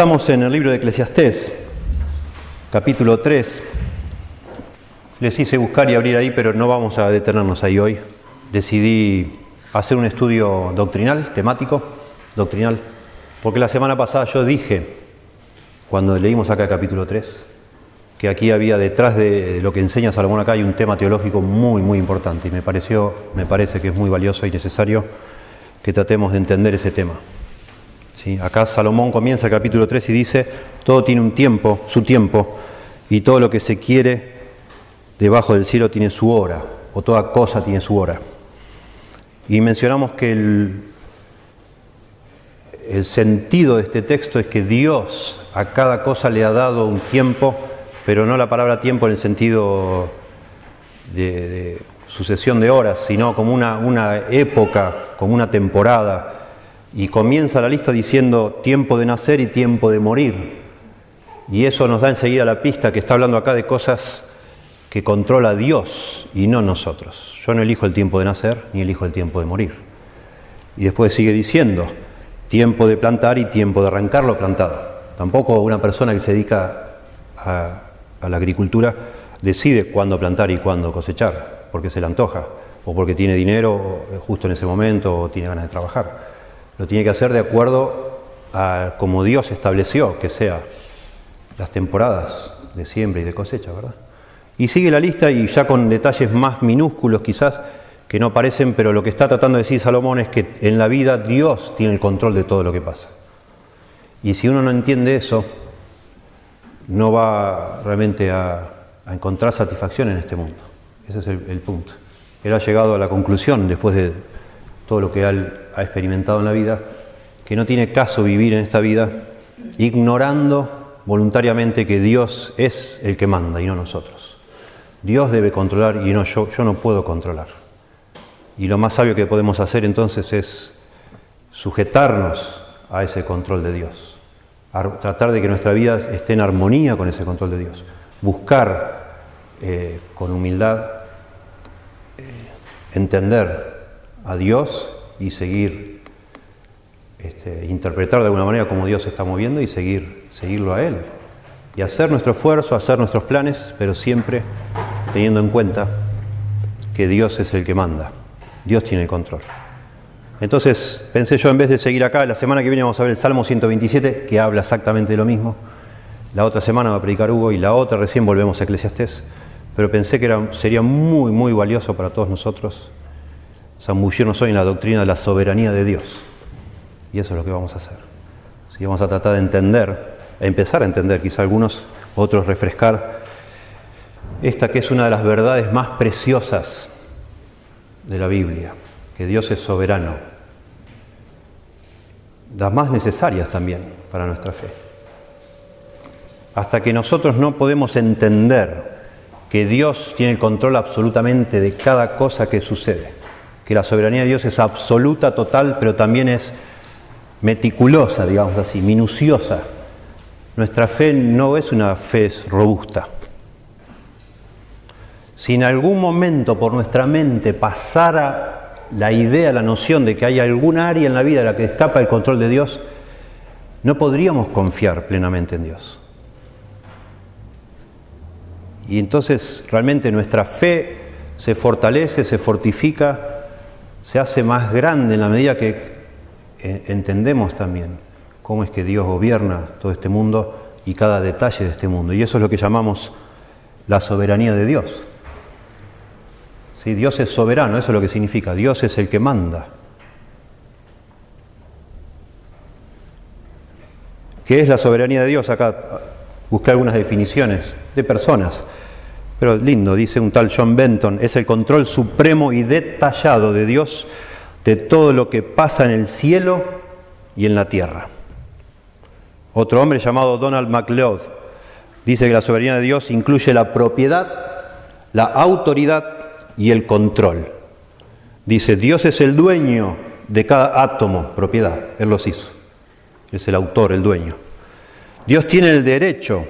Estamos en el libro de Eclesiastés, capítulo 3. Les hice buscar y abrir ahí, pero no vamos a detenernos ahí hoy. Decidí hacer un estudio doctrinal, temático, doctrinal, porque la semana pasada yo dije, cuando leímos acá el capítulo 3, que aquí había detrás de lo que enseña Salomón acá hay un tema teológico muy, muy importante y me pareció, me parece que es muy valioso y necesario que tratemos de entender ese tema. Acá Salomón comienza el capítulo 3 y dice, todo tiene un tiempo, su tiempo, y todo lo que se quiere debajo del cielo tiene su hora, o toda cosa tiene su hora. Y mencionamos que el, el sentido de este texto es que Dios a cada cosa le ha dado un tiempo, pero no la palabra tiempo en el sentido de, de sucesión de horas, sino como una, una época, como una temporada y comienza la lista diciendo tiempo de nacer y tiempo de morir. Y eso nos da enseguida la pista que está hablando acá de cosas que controla Dios y no nosotros. Yo no elijo el tiempo de nacer ni elijo el tiempo de morir. Y después sigue diciendo tiempo de plantar y tiempo de arrancar lo plantado. Tampoco una persona que se dedica a, a la agricultura decide cuándo plantar y cuándo cosechar, porque se le antoja, o porque tiene dinero justo en ese momento, o tiene ganas de trabajar lo tiene que hacer de acuerdo a como Dios estableció que sea las temporadas de siembra y de cosecha, ¿verdad? Y sigue la lista y ya con detalles más minúsculos quizás que no aparecen, pero lo que está tratando de decir Salomón es que en la vida Dios tiene el control de todo lo que pasa. Y si uno no entiende eso, no va realmente a, encontrar satisfacción en este mundo. Ese es el, el punto. Él ha llegado a la conclusión, después de todo lo que él ha experimentado en la vida, que no tiene caso vivir en esta vida ignorando voluntariamente que Dios es el que manda y no nosotros. Dios debe controlar y no yo, yo no puedo controlar. Y lo más sabio que podemos hacer entonces es sujetarnos a ese control de Dios, tratar de que nuestra vida esté en armonía con ese control de Dios, buscar eh, con humildad eh, entender a Dios y seguir, este, interpretar de alguna manera cómo Dios se está moviendo y seguir, seguirlo a Él. Y hacer nuestro esfuerzo, hacer nuestros planes, pero siempre teniendo en cuenta que Dios es el que manda. Dios tiene el control. Entonces pensé yo, en vez de seguir acá, la semana que viene vamos a ver el Salmo 127, que habla exactamente de lo mismo. La otra semana va a predicar Hugo y la otra recién volvemos a Eclesiastés. Pero pensé que era, sería muy, muy valioso para todos nosotros zambullirnos hoy en la doctrina de la soberanía de Dios. Y eso es lo que vamos a hacer. Si vamos a tratar de entender, a empezar a entender, quizá algunos, otros refrescar, esta que es una de las verdades más preciosas de la Biblia, que Dios es soberano, las más necesarias también para nuestra fe. Hasta que nosotros no podemos entender que Dios tiene el control absolutamente de cada cosa que sucede, que la soberanía de Dios es absoluta, total, pero también es meticulosa, digamos así, minuciosa. Nuestra fe no es una fe robusta. Si en algún momento por nuestra mente pasara la idea, la noción de que hay algún área en la vida en la que escapa el control de Dios, no podríamos confiar plenamente en Dios. Y entonces realmente nuestra fe se fortalece, se fortifica se hace más grande en la medida que eh, entendemos también cómo es que Dios gobierna todo este mundo y cada detalle de este mundo. Y eso es lo que llamamos la soberanía de Dios. Si Dios es soberano, eso es lo que significa. Dios es el que manda. ¿Qué es la soberanía de Dios? Acá busqué algunas definiciones de personas. Pero lindo, dice un tal John Benton, es el control supremo y detallado de Dios de todo lo que pasa en el cielo y en la tierra. Otro hombre llamado Donald MacLeod dice que la soberanía de Dios incluye la propiedad, la autoridad y el control. Dice, Dios es el dueño de cada átomo, propiedad, Él los hizo. Es el autor, el dueño. Dios tiene el derecho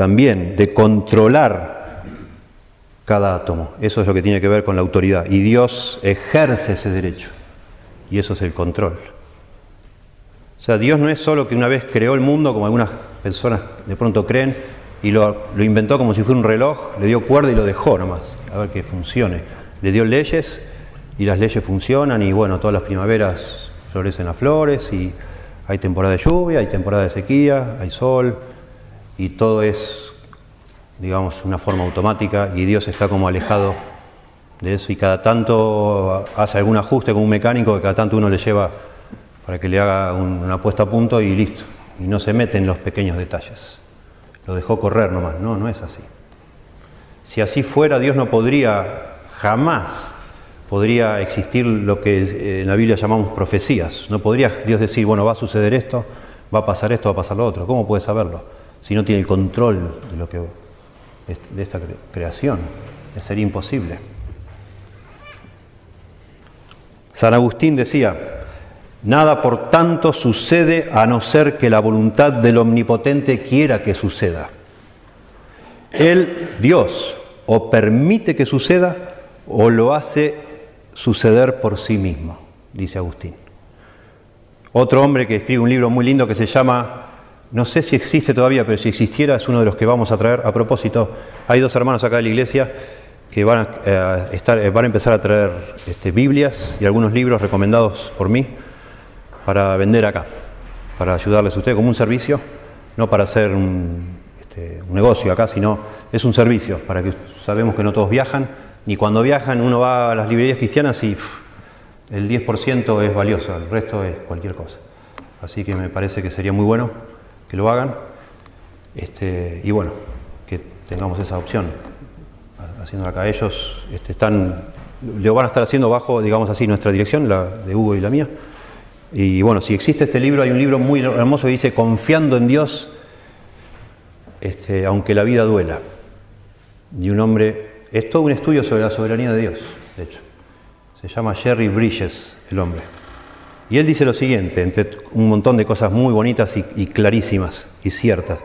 también de controlar cada átomo. Eso es lo que tiene que ver con la autoridad. Y Dios ejerce ese derecho. Y eso es el control. O sea, Dios no es solo que una vez creó el mundo, como algunas personas de pronto creen, y lo, lo inventó como si fuera un reloj, le dio cuerda y lo dejó nomás, a ver que funcione. Le dio leyes y las leyes funcionan y bueno, todas las primaveras florecen las flores y hay temporada de lluvia, hay temporada de sequía, hay sol y todo es, digamos, una forma automática y Dios está como alejado de eso y cada tanto hace algún ajuste con un mecánico que cada tanto uno le lleva para que le haga una puesta a punto y listo. Y no se mete en los pequeños detalles. Lo dejó correr nomás. No, no es así. Si así fuera, Dios no podría jamás podría existir lo que eh, en la Biblia llamamos profecías. No podría Dios decir, bueno, va a suceder esto, va a pasar esto, va a pasar lo otro. ¿Cómo puede saberlo? Si no tiene el control de, lo que, de esta creación. Sería imposible. San Agustín decía, nada por tanto sucede a no ser que la voluntad del Omnipotente quiera que suceda. Él, Dios, o permite que suceda o lo hace suceder por sí mismo, dice Agustín. Otro hombre que escribe un libro muy lindo que se llama, no sé si existe todavía, pero si existiera es uno de los que vamos a traer. A propósito, hay dos hermanos acá de la iglesia que van a, eh, estar, eh, van a empezar a traer este, Biblias y algunos libros recomendados por mí para vender acá, para ayudarles a ustedes como un servicio, no para hacer un, este, un negocio acá, sino es un servicio, para que sabemos que no todos viajan ni cuando viajan uno va a las librerías cristianas y el 10% es valioso, el resto es cualquier cosa. Así que me parece que sería muy bueno que lo hagan este, y bueno, que tengamos esa opción. Haciéndolo acá ellos este, están, lo van a estar haciendo bajo, digamos así, nuestra dirección, la de Hugo y la mía. Y bueno, si existe este libro, hay un libro muy hermoso que dice Confiando en Dios, este, aunque la vida duela. Y un hombre es todo un estudio sobre la soberanía de Dios, de hecho. Se llama Jerry Bridges, el hombre. Y él dice lo siguiente, entre un montón de cosas muy bonitas y, clarísimas y ciertas.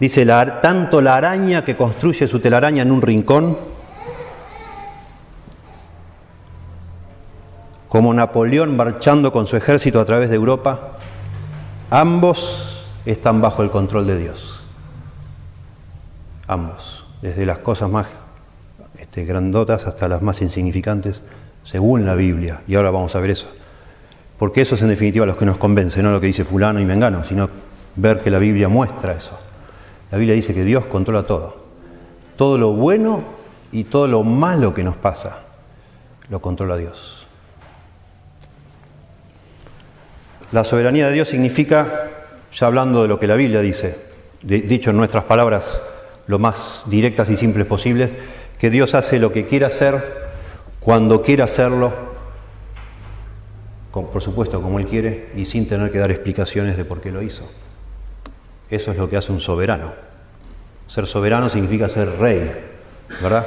Dice, tanto la araña que construye su telaraña en un rincón, como Napoleón marchando con su ejército a través de Europa, ambos están bajo el control de Dios. Ambos, desde las cosas más este, grandotas hasta las más insignificantes, según la Biblia. Y ahora vamos a ver eso. Porque eso es en definitiva lo que nos convence, no lo que dice fulano y mengano, sino ver que la Biblia muestra eso. La Biblia dice que Dios controla todo. Todo lo bueno y todo lo malo que nos pasa, lo controla Dios. La soberanía de Dios significa, ya hablando de lo que la Biblia dice, dicho en nuestras palabras lo más directas y simples posibles, que Dios hace lo que quiera hacer, cuando quiera hacerlo, por supuesto como Él quiere, y sin tener que dar explicaciones de por qué lo hizo. Eso es lo que hace un soberano. Ser soberano significa ser rey, ¿verdad?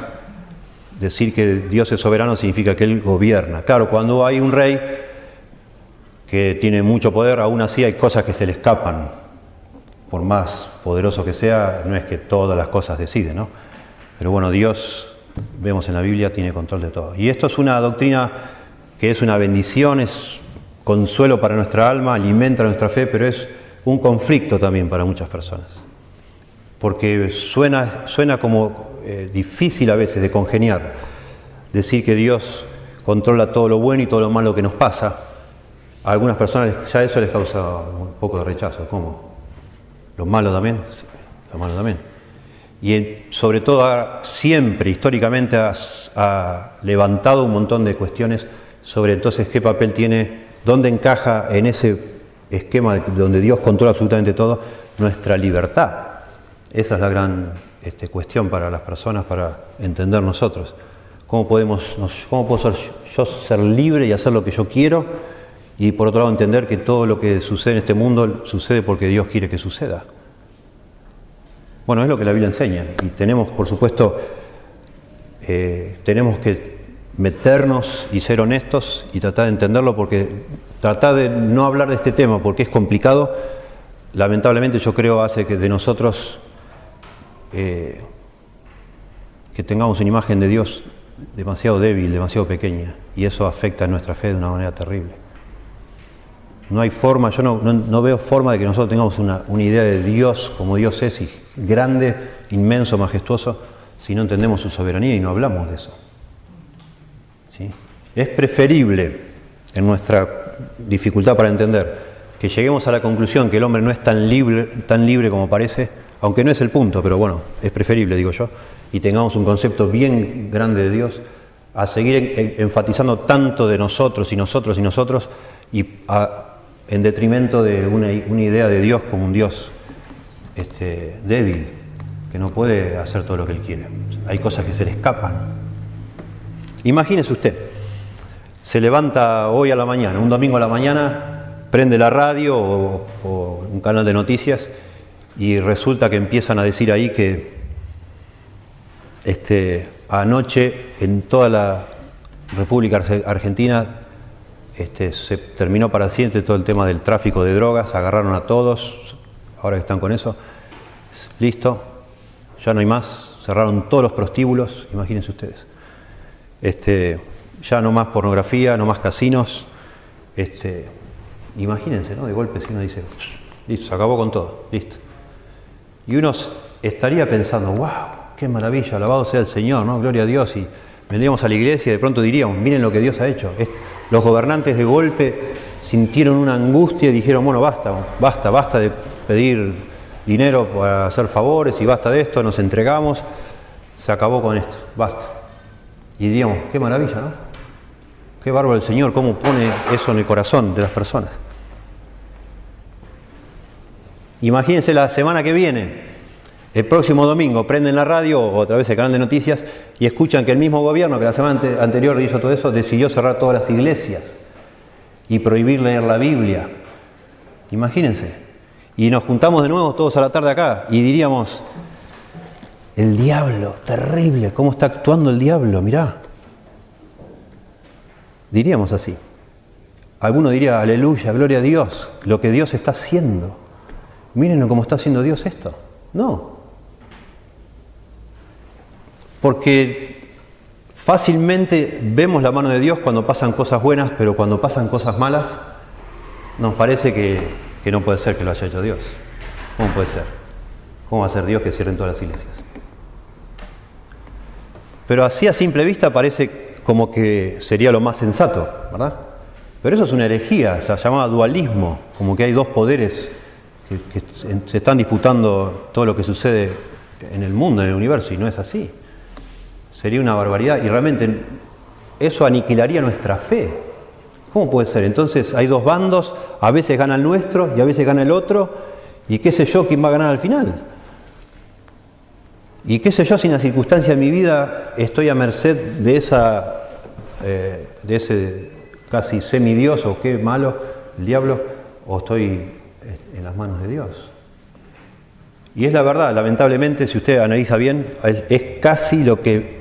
Decir que Dios es soberano significa que Él gobierna. Claro, cuando hay un rey que tiene mucho poder, aún así hay cosas que se le escapan. Por más poderoso que sea, no es que todas las cosas deciden, ¿no? Pero bueno, Dios, vemos en la Biblia, tiene control de todo. Y esto es una doctrina que es una bendición, es consuelo para nuestra alma, alimenta nuestra fe, pero es un conflicto también para muchas personas. Porque suena, suena como eh, difícil a veces de congeniar, decir que Dios controla todo lo bueno y todo lo malo que nos pasa. A algunas personas ya eso les causa un poco de rechazo. ¿Cómo? ¿Lo malo también? lo malo también y sobre todo siempre históricamente ha, levantado un montón de cuestiones sobre entonces qué papel tiene, dónde encaja en ese esquema donde Dios controla absolutamente todo nuestra libertad. Esa es la gran este, cuestión para las personas, para entender nosotros. ¿Cómo, podemos, ¿Cómo puedo ser, yo ser libre y hacer lo que yo quiero? Y por otro lado entender que todo lo que sucede en este mundo sucede porque Dios quiere que suceda. Bueno, es lo que la Biblia enseña y tenemos, por supuesto, eh, tenemos que meternos y ser honestos y tratar de entenderlo porque tratar de no hablar de este tema porque es complicado, lamentablemente yo creo hace que de nosotros eh, que tengamos una imagen de Dios demasiado débil, demasiado pequeña y eso afecta a nuestra fe de una manera terrible. No hay forma, yo no, veo forma de que nosotros tengamos una, idea de Dios como Dios es, y grande, inmenso, majestuoso, si no entendemos su soberanía y no hablamos de eso. Es preferible, en nuestra dificultad para entender, que lleguemos a la conclusión que el hombre no es tan libre, tan libre como parece, aunque no es el punto, pero bueno, es preferible, digo yo, y tengamos un concepto bien grande de Dios, a seguir enfatizando tanto de nosotros y nosotros y nosotros, y en detrimento de una, idea de Dios como un Dios este, débil, que no puede hacer todo lo que Él quiere. Hay cosas que se le escapan. Imagínese usted, se levanta hoy a la mañana, un domingo a la mañana, prende la radio o un canal de noticias y resulta que empiezan a decir ahí que este, anoche en toda la República Argentina este, se terminó para siempre todo el tema del tráfico de drogas, agarraron a todos, ahora que están con eso, listo, ya no hay más, cerraron todos los prostíbulos, imagínense ustedes. Este, ya no más pornografía, no más casinos, este, imagínense, ¿no? De golpe si uno dice, listo, se acabó con todo, listo. Y uno estaría pensando, wow, qué maravilla, alabado sea el Señor, ¿no? Gloria a Dios. Y vendríamos a la iglesia y de pronto diríamos, miren lo que Dios ha hecho. Los gobernantes de golpe sintieron una angustia y dijeron, bueno, basta, basta, basta de pedir dinero para hacer favores y basta de esto, nos entregamos, se acabó con esto, basta. Y diríamos, qué maravilla, ¿no? Qué bárbaro el Señor, cómo pone eso en el corazón de las personas. Imagínense la semana que viene, el próximo domingo prenden la radio o otra vez el canal de noticias y escuchan que el mismo gobierno que la semana anterior hizo todo eso decidió cerrar todas las iglesias y prohibir leer la Biblia. Imagínense. Y nos juntamos de nuevo todos a la tarde acá y diríamos, el diablo, terrible, ¿cómo está actuando el diablo? Mirá. Diríamos así. Alguno diría, aleluya, gloria a Dios, lo que Dios está haciendo. Miren cómo está haciendo Dios esto. No, porque fácilmente vemos la mano de Dios cuando pasan cosas buenas, pero cuando pasan cosas malas, nos parece que, no puede ser que lo haya hecho Dios. ¿Cómo puede ser? ¿Cómo va a ser Dios que cierren todas las iglesias? Pero así a simple vista parece como que sería lo más sensato, ¿verdad? Pero eso es una herejía, se llama dualismo, como que hay dos poderes que, que se están disputando todo lo que sucede en el mundo, en el universo, y no es así. Sería una barbaridad y realmente eso aniquilaría nuestra fe. ¿Cómo puede ser? Entonces hay dos bandos, a veces gana el nuestro y a veces gana el otro, y qué sé yo quién va a ganar al final. Y qué sé yo si en la circunstancia de mi vida estoy a merced de esa eh, de ese casi semidios o qué malo, el diablo, o estoy en las manos de Dios. Y es la verdad, lamentablemente, si usted analiza bien, es casi lo que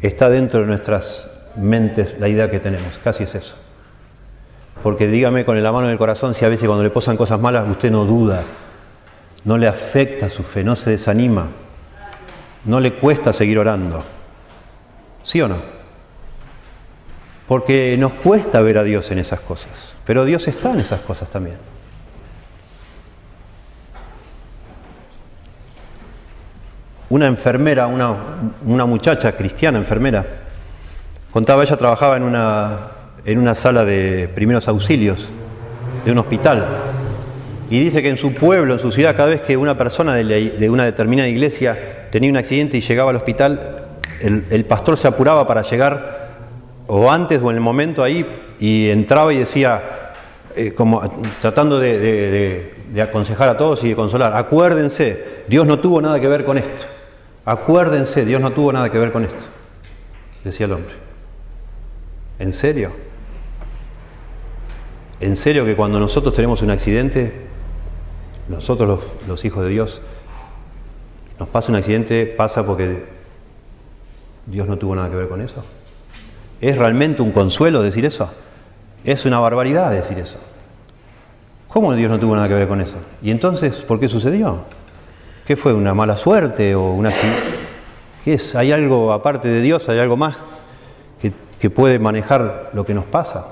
está dentro de nuestras mentes la idea que tenemos, casi es eso. Porque dígame con la mano en el corazón si a veces cuando le posan cosas malas usted no duda, no le afecta su fe, no se desanima, no le cuesta seguir orando. ¿Sí o no? Porque nos cuesta ver a Dios en esas cosas, pero Dios está en esas cosas también. una enfermera, una, muchacha cristiana, enfermera, contaba, ella trabajaba en una, en una sala de primeros auxilios de un hospital. Y dice que en su pueblo, en su ciudad, cada vez que una persona de, una determinada iglesia tenía un accidente y llegaba al hospital, el, pastor se apuraba para llegar o antes o en el momento ahí y entraba y decía, eh, como tratando de, de aconsejar a todos y de consolar, acuérdense, Dios no tuvo nada que ver con esto. Acuérdense, Dios no tuvo nada que ver con esto, decía el hombre. ¿En serio? ¿En serio que cuando nosotros tenemos un accidente, nosotros los, hijos de Dios, nos pasa un accidente, pasa porque Dios no tuvo nada que ver con eso? ¿Es realmente un consuelo decir eso? Es una barbaridad decir eso. ¿Cómo Dios no tuvo nada que ver con eso? ¿Y entonces por qué sucedió? ¿Qué fue? ¿Una mala suerte o una ¿Qué es? ¿Hay algo aparte de Dios? ¿Hay algo más que, puede manejar lo que nos pasa?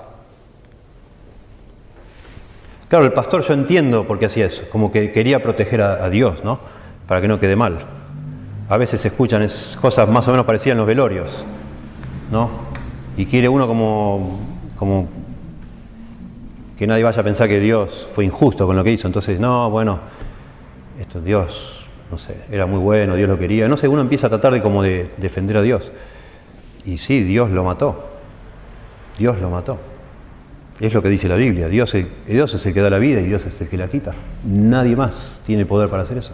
Claro, el pastor yo entiendo por qué hacía eso, como que quería proteger a, Dios, ¿no? Para que no quede mal. A veces se escuchan cosas más o menos parecidas en los velorios, ¿no? Y quiere uno como, como que nadie vaya a pensar que Dios fue injusto con lo que hizo. Entonces, no, bueno, esto Dios, no sé, era muy bueno, Dios lo quería. No sé, uno empieza a tratar de como de defender a Dios. Y sí, Dios lo mató. Dios lo mató. Es lo que dice la Biblia. Dios, Dios es el que da la vida y Dios es el que la quita. Nadie más tiene poder para hacer eso.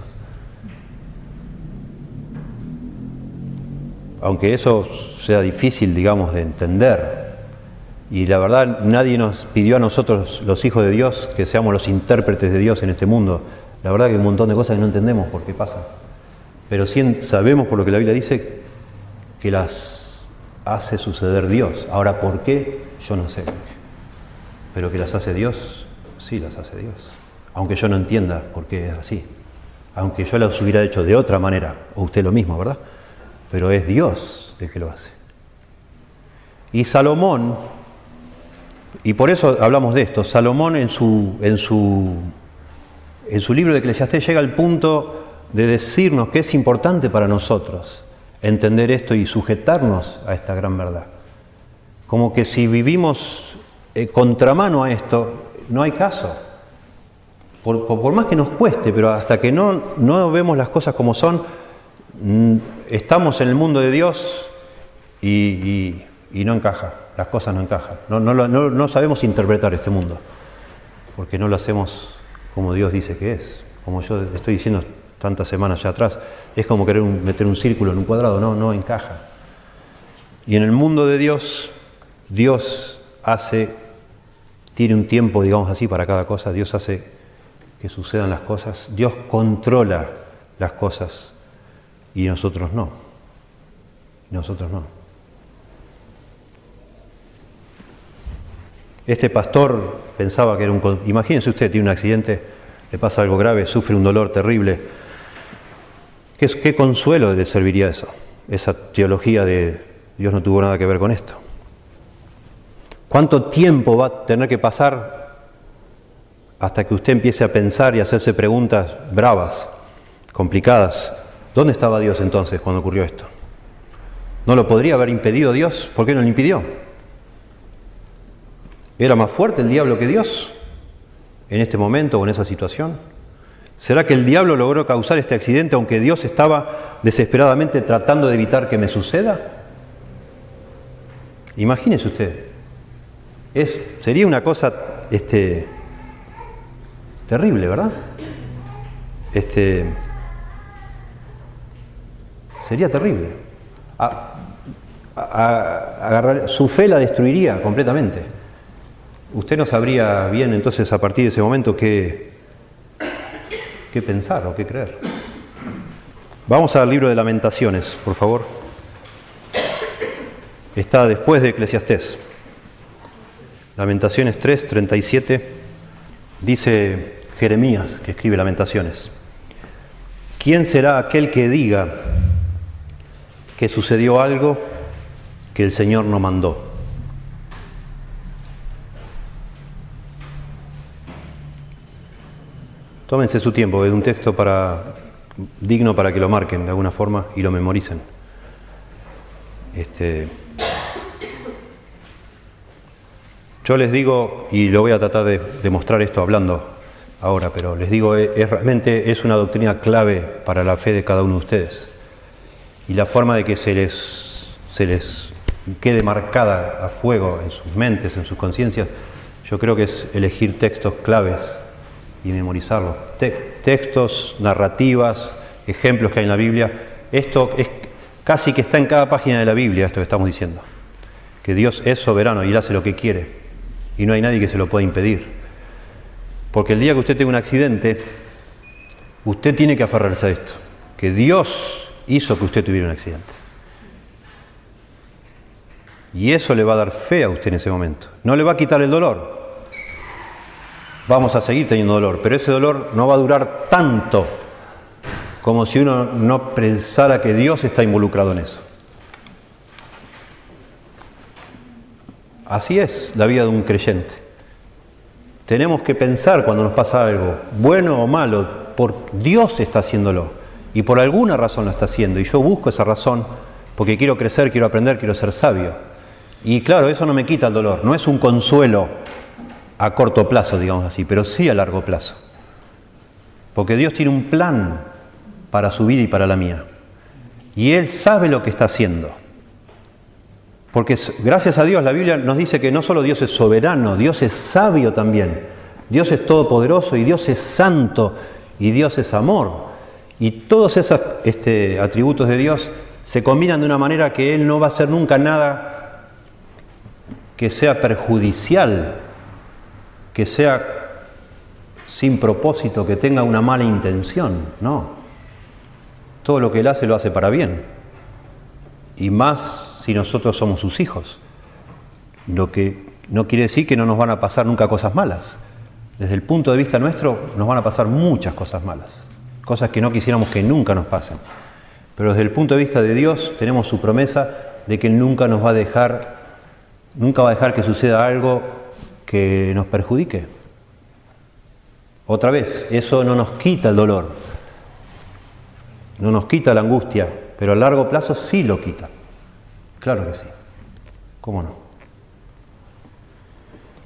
Aunque eso sea difícil, digamos, de entender. Y la verdad, nadie nos pidió a nosotros, los hijos de Dios, que seamos los intérpretes de Dios en este mundo. La verdad que hay un montón de cosas que no entendemos por qué pasa. Pero sí sabemos por lo que la Biblia dice que las hace suceder Dios. Ahora, ¿por qué? Yo no sé pero que las hace Dios, sí las hace Dios. Aunque yo no entienda por qué es así. Aunque yo las hubiera hecho de otra manera, o usted lo mismo, ¿verdad? Pero es Dios el que lo hace. Y Salomón, y por eso hablamos de esto, Salomón en su, en su, en su libro de Eclesiastés llega al punto de decirnos que es importante para nosotros entender esto y sujetarnos a esta gran verdad. Como que si vivimos eh, contramano a esto, no hay caso. Por, más que nos cueste, pero hasta que no, no vemos las cosas como son, estamos en el mundo de Dios y, no encaja, las cosas no encajan. No, no, sabemos interpretar este mundo, porque no lo hacemos como Dios dice que es. Como yo estoy diciendo tantas semanas ya atrás, es como querer meter un círculo en un cuadrado, no, no encaja. Y en el mundo de Dios, Dios hace tiene un tiempo, digamos así, para cada cosa. Dios hace que sucedan las cosas. Dios controla las cosas y nosotros no. nosotros no. Este pastor pensaba que era un... Imagínense usted, tiene un accidente, le pasa algo grave, sufre un dolor terrible. ¿Qué, qué consuelo le serviría eso? Esa teología de Dios no tuvo nada que ver con esto. ¿Cuánto tiempo va a tener que pasar hasta que usted empiece a pensar y a hacerse preguntas bravas, complicadas? ¿Dónde estaba Dios entonces cuando ocurrió esto? ¿No lo podría haber impedido Dios? ¿Por qué no lo impidió? ¿Era más fuerte el diablo que Dios en este momento o en esa situación? ¿Será que el diablo logró causar este accidente aunque Dios estaba desesperadamente tratando de evitar que me suceda? Imagínese usted, sería una cosa este, terrible, ¿verdad? Este, sería terrible. agarrar, su fe la destruiría completamente. Usted no sabría bien entonces a partir de ese momento qué, qué pensar o qué creer. Vamos al libro de lamentaciones, por favor. Está después de Eclesiastés. Lamentaciones 3, 37, dice Jeremías, que escribe Lamentaciones, ¿quién será aquel que diga que sucedió algo que el Señor no mandó? Tómense su tiempo, es un texto para, digno para que lo marquen de alguna forma y lo memoricen. Este, Yo les digo, y lo voy a tratar de demostrar esto hablando ahora, pero les digo, es, realmente es una doctrina clave para la fe de cada uno de ustedes. Y la forma de que se les, se les quede marcada a fuego en sus mentes, en sus conciencias, yo creo que es elegir textos claves y memorizarlos. textos, narrativas, ejemplos que hay en la Biblia. Esto es casi que está en cada página de la Biblia, esto que estamos diciendo. Que Dios es soberano y Él hace lo que quiere y no hay nadie que se lo pueda impedir. Porque el día que usted tenga un accidente, usted tiene que aferrarse a esto, que Dios hizo que usted tuviera un accidente. Y eso le va a dar fe a usted en ese momento. No le va a quitar el dolor. Vamos a seguir teniendo dolor, pero ese dolor no va a durar tanto como si uno no pensara que Dios está involucrado en eso. Así es la vida de un creyente. Tenemos que pensar cuando nos pasa algo, bueno o malo, por Dios está haciéndolo y por alguna razón lo está haciendo y yo busco esa razón porque quiero crecer, quiero aprender, quiero ser sabio. Y claro, eso no me quita el dolor, no es un consuelo a corto plazo, digamos así, pero sí a largo plazo. Porque Dios tiene un plan para su vida y para la mía. Y Él sabe lo que está haciendo. Porque gracias a Dios la Biblia nos dice que no solo Dios es soberano, Dios es sabio también. Dios es todopoderoso y Dios es santo y Dios es amor. Y todos esos este, atributos de Dios se combinan de una manera que Él no va a hacer nunca nada que sea perjudicial, que sea sin propósito, que tenga una mala intención. No. Todo lo que Él hace lo hace para bien. Y más si nosotros somos sus hijos. Lo que no quiere decir que no nos van a pasar nunca cosas malas. Desde el punto de vista nuestro nos van a pasar muchas cosas malas, cosas que no quisiéramos que nunca nos pasen. Pero desde el punto de vista de Dios tenemos su promesa de que nunca nos va a dejar, nunca va a dejar que suceda algo que nos perjudique. Otra vez, eso no nos quita el dolor, no nos quita la angustia, pero a largo plazo sí lo quita. Claro que sí. ¿Cómo no?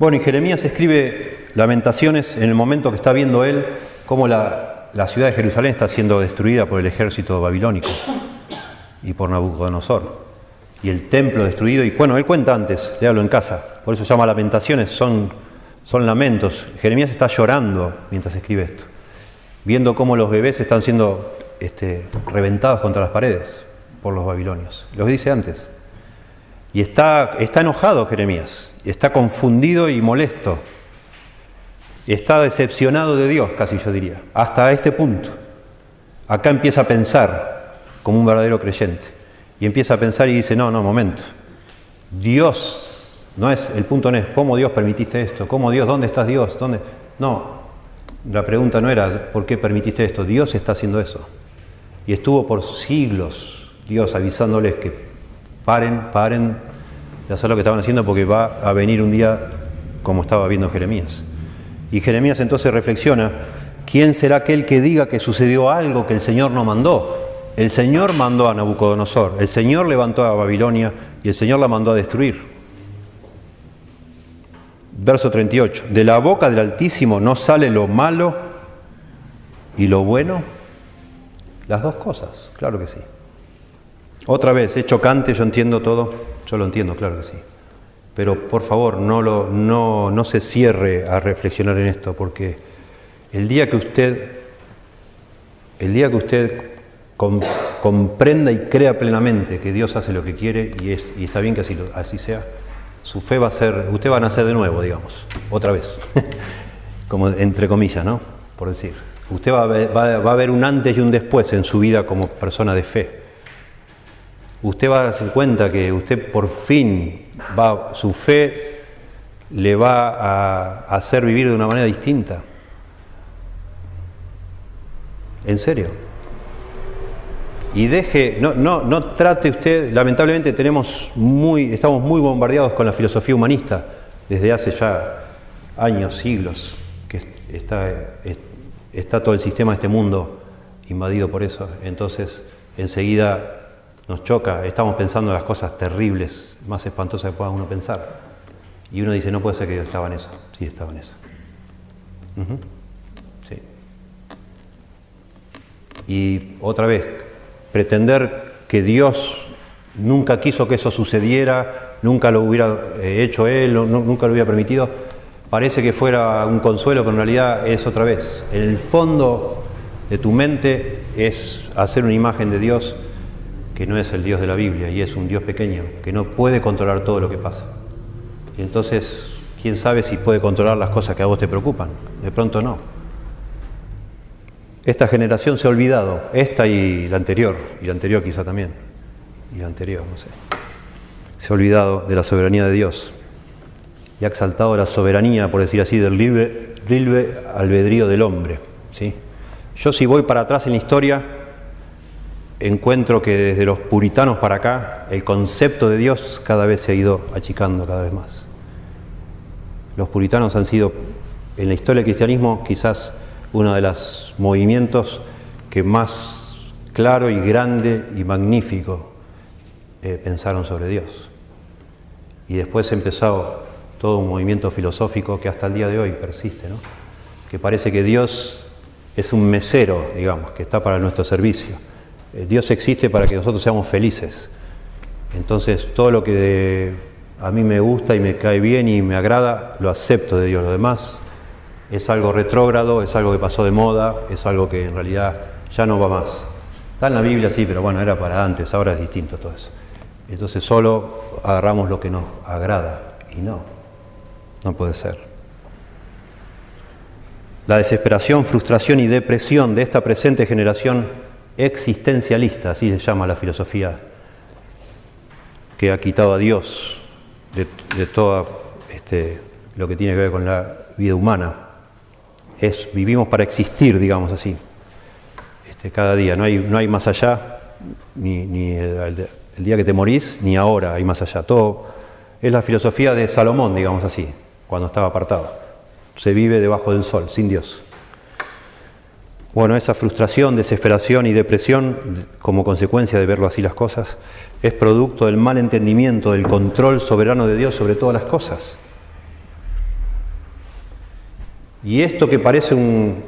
Bueno, y Jeremías escribe lamentaciones en el momento que está viendo él cómo la, ciudad de Jerusalén está siendo destruida por el ejército babilónico y por Nabucodonosor. Y el templo destruido, y bueno, él cuenta antes, léalo en casa, por eso llama lamentaciones, son, son lamentos. Jeremías está llorando mientras escribe esto, viendo cómo los bebés están siendo este, reventados contra las paredes por los babilonios. Los dice antes. Y está, está enojado Jeremías, está confundido y molesto. Está decepcionado de Dios, casi yo diría, hasta este punto. Acá empieza a pensar como un verdadero creyente. Y empieza a pensar y dice, no, no, momento. Dios, no es, el punto no es, ¿cómo Dios permitiste esto? ¿Cómo Dios, dónde estás Dios? ¿Dónde? No, la pregunta no era, ¿por qué permitiste esto? Dios está haciendo eso. Y estuvo por siglos Dios avisándoles que paren, paren de hacer lo que estaban haciendo porque va a venir un día como estaba viendo Jeremías. Y Jeremías entonces reflexiona, ¿quién será aquel que diga que sucedió algo que el Señor no mandó? El Señor mandó a Nabucodonosor, el Señor levantó a Babilonia y el Señor la mandó a destruir. Verso 38, de la boca del Altísimo no sale lo malo y lo bueno. Las dos cosas, claro que sí. Otra vez, es chocante, yo entiendo todo, yo lo entiendo, claro que sí. Pero por favor, no, lo, no, no se cierre a reflexionar en esto, porque el día que usted, el día que usted comprenda y crea plenamente que Dios hace lo que quiere y, es, y está bien que así, así sea, su fe va a ser, usted va a nacer de nuevo, digamos, otra vez, como entre comillas, ¿no? Por decir. Usted va a, ver, va a ver un antes y un después en su vida como persona de fe usted va a darse cuenta que usted por fin su fe le va a hacer vivir de una manera distinta. En serio. Y deje, no, no, no trate usted, lamentablemente tenemos muy, estamos muy bombardeados con la filosofía humanista desde hace ya años, siglos, que está, está todo el sistema de este mundo invadido por eso. Entonces, enseguida nos choca, estamos pensando en las cosas terribles, más espantosas que pueda uno pensar. Y uno dice, no puede ser que Dios estaba en eso. Sí, estaba en eso. sí. Y otra vez, pretender que Dios nunca quiso que eso sucediera, nunca lo hubiera eh, hecho Él, nunca lo hubiera permitido, parece que fuera un consuelo, pero en realidad es otra vez. El fondo de tu mente es hacer una imagen de Dios que no es el Dios de la Biblia y es un Dios pequeño, que no puede controlar todo lo que pasa. Y entonces, ¿quién sabe si puede controlar las cosas que a vos te preocupan? De pronto no. Esta generación se ha olvidado, esta y la anterior, y la anterior quizá también, y la anterior, no sé. Se ha olvidado de la soberanía de Dios y ha exaltado la soberanía, por decir así, del libre, libre albedrío del hombre. ¿sí? Yo si voy para atrás en la historia, encuentro que desde los puritanos para acá el concepto de Dios cada vez se ha ido achicando cada vez más. Los puritanos han sido en la historia del cristianismo quizás uno de los movimientos que más claro y grande y magnífico eh, pensaron sobre Dios. Y después empezó todo un movimiento filosófico que hasta el día de hoy persiste, ¿no? que parece que Dios es un mesero, digamos, que está para nuestro servicio. Eh, Dios existe para que nosotros seamos felices. Entonces, todo lo que a mí me gusta y me cae bien y me agrada, lo acepto de Dios. Lo demás es algo retrógrado, es algo que pasó de moda, es algo que en realidad ya no va más. Está en la Biblia, sí, pero bueno, era para antes, ahora es distinto todo eso. Entonces solo agarramos lo que nos agrada y no, no puede ser. La desesperación, frustración y depresión de esta presente generación existencialista, así se llama la filosofía, que ha quitado a Dios de, todo este, lo que tiene que ver con la vida humana. Es, vivimos para existir, digamos así, este, cada día. No hay, no hay más allá, ni, el, día que te morís, ni ahora hay más allá. Todo es la filosofía de Salomón, digamos así, cuando estaba apartado. Se vive debajo del sol, sin Dios. Bueno, esa frustración, desesperación y depresión, como consecuencia de verlo así las cosas, es producto del mal entendimiento del control soberano de Dios sobre todas las cosas. Y esto que parece un,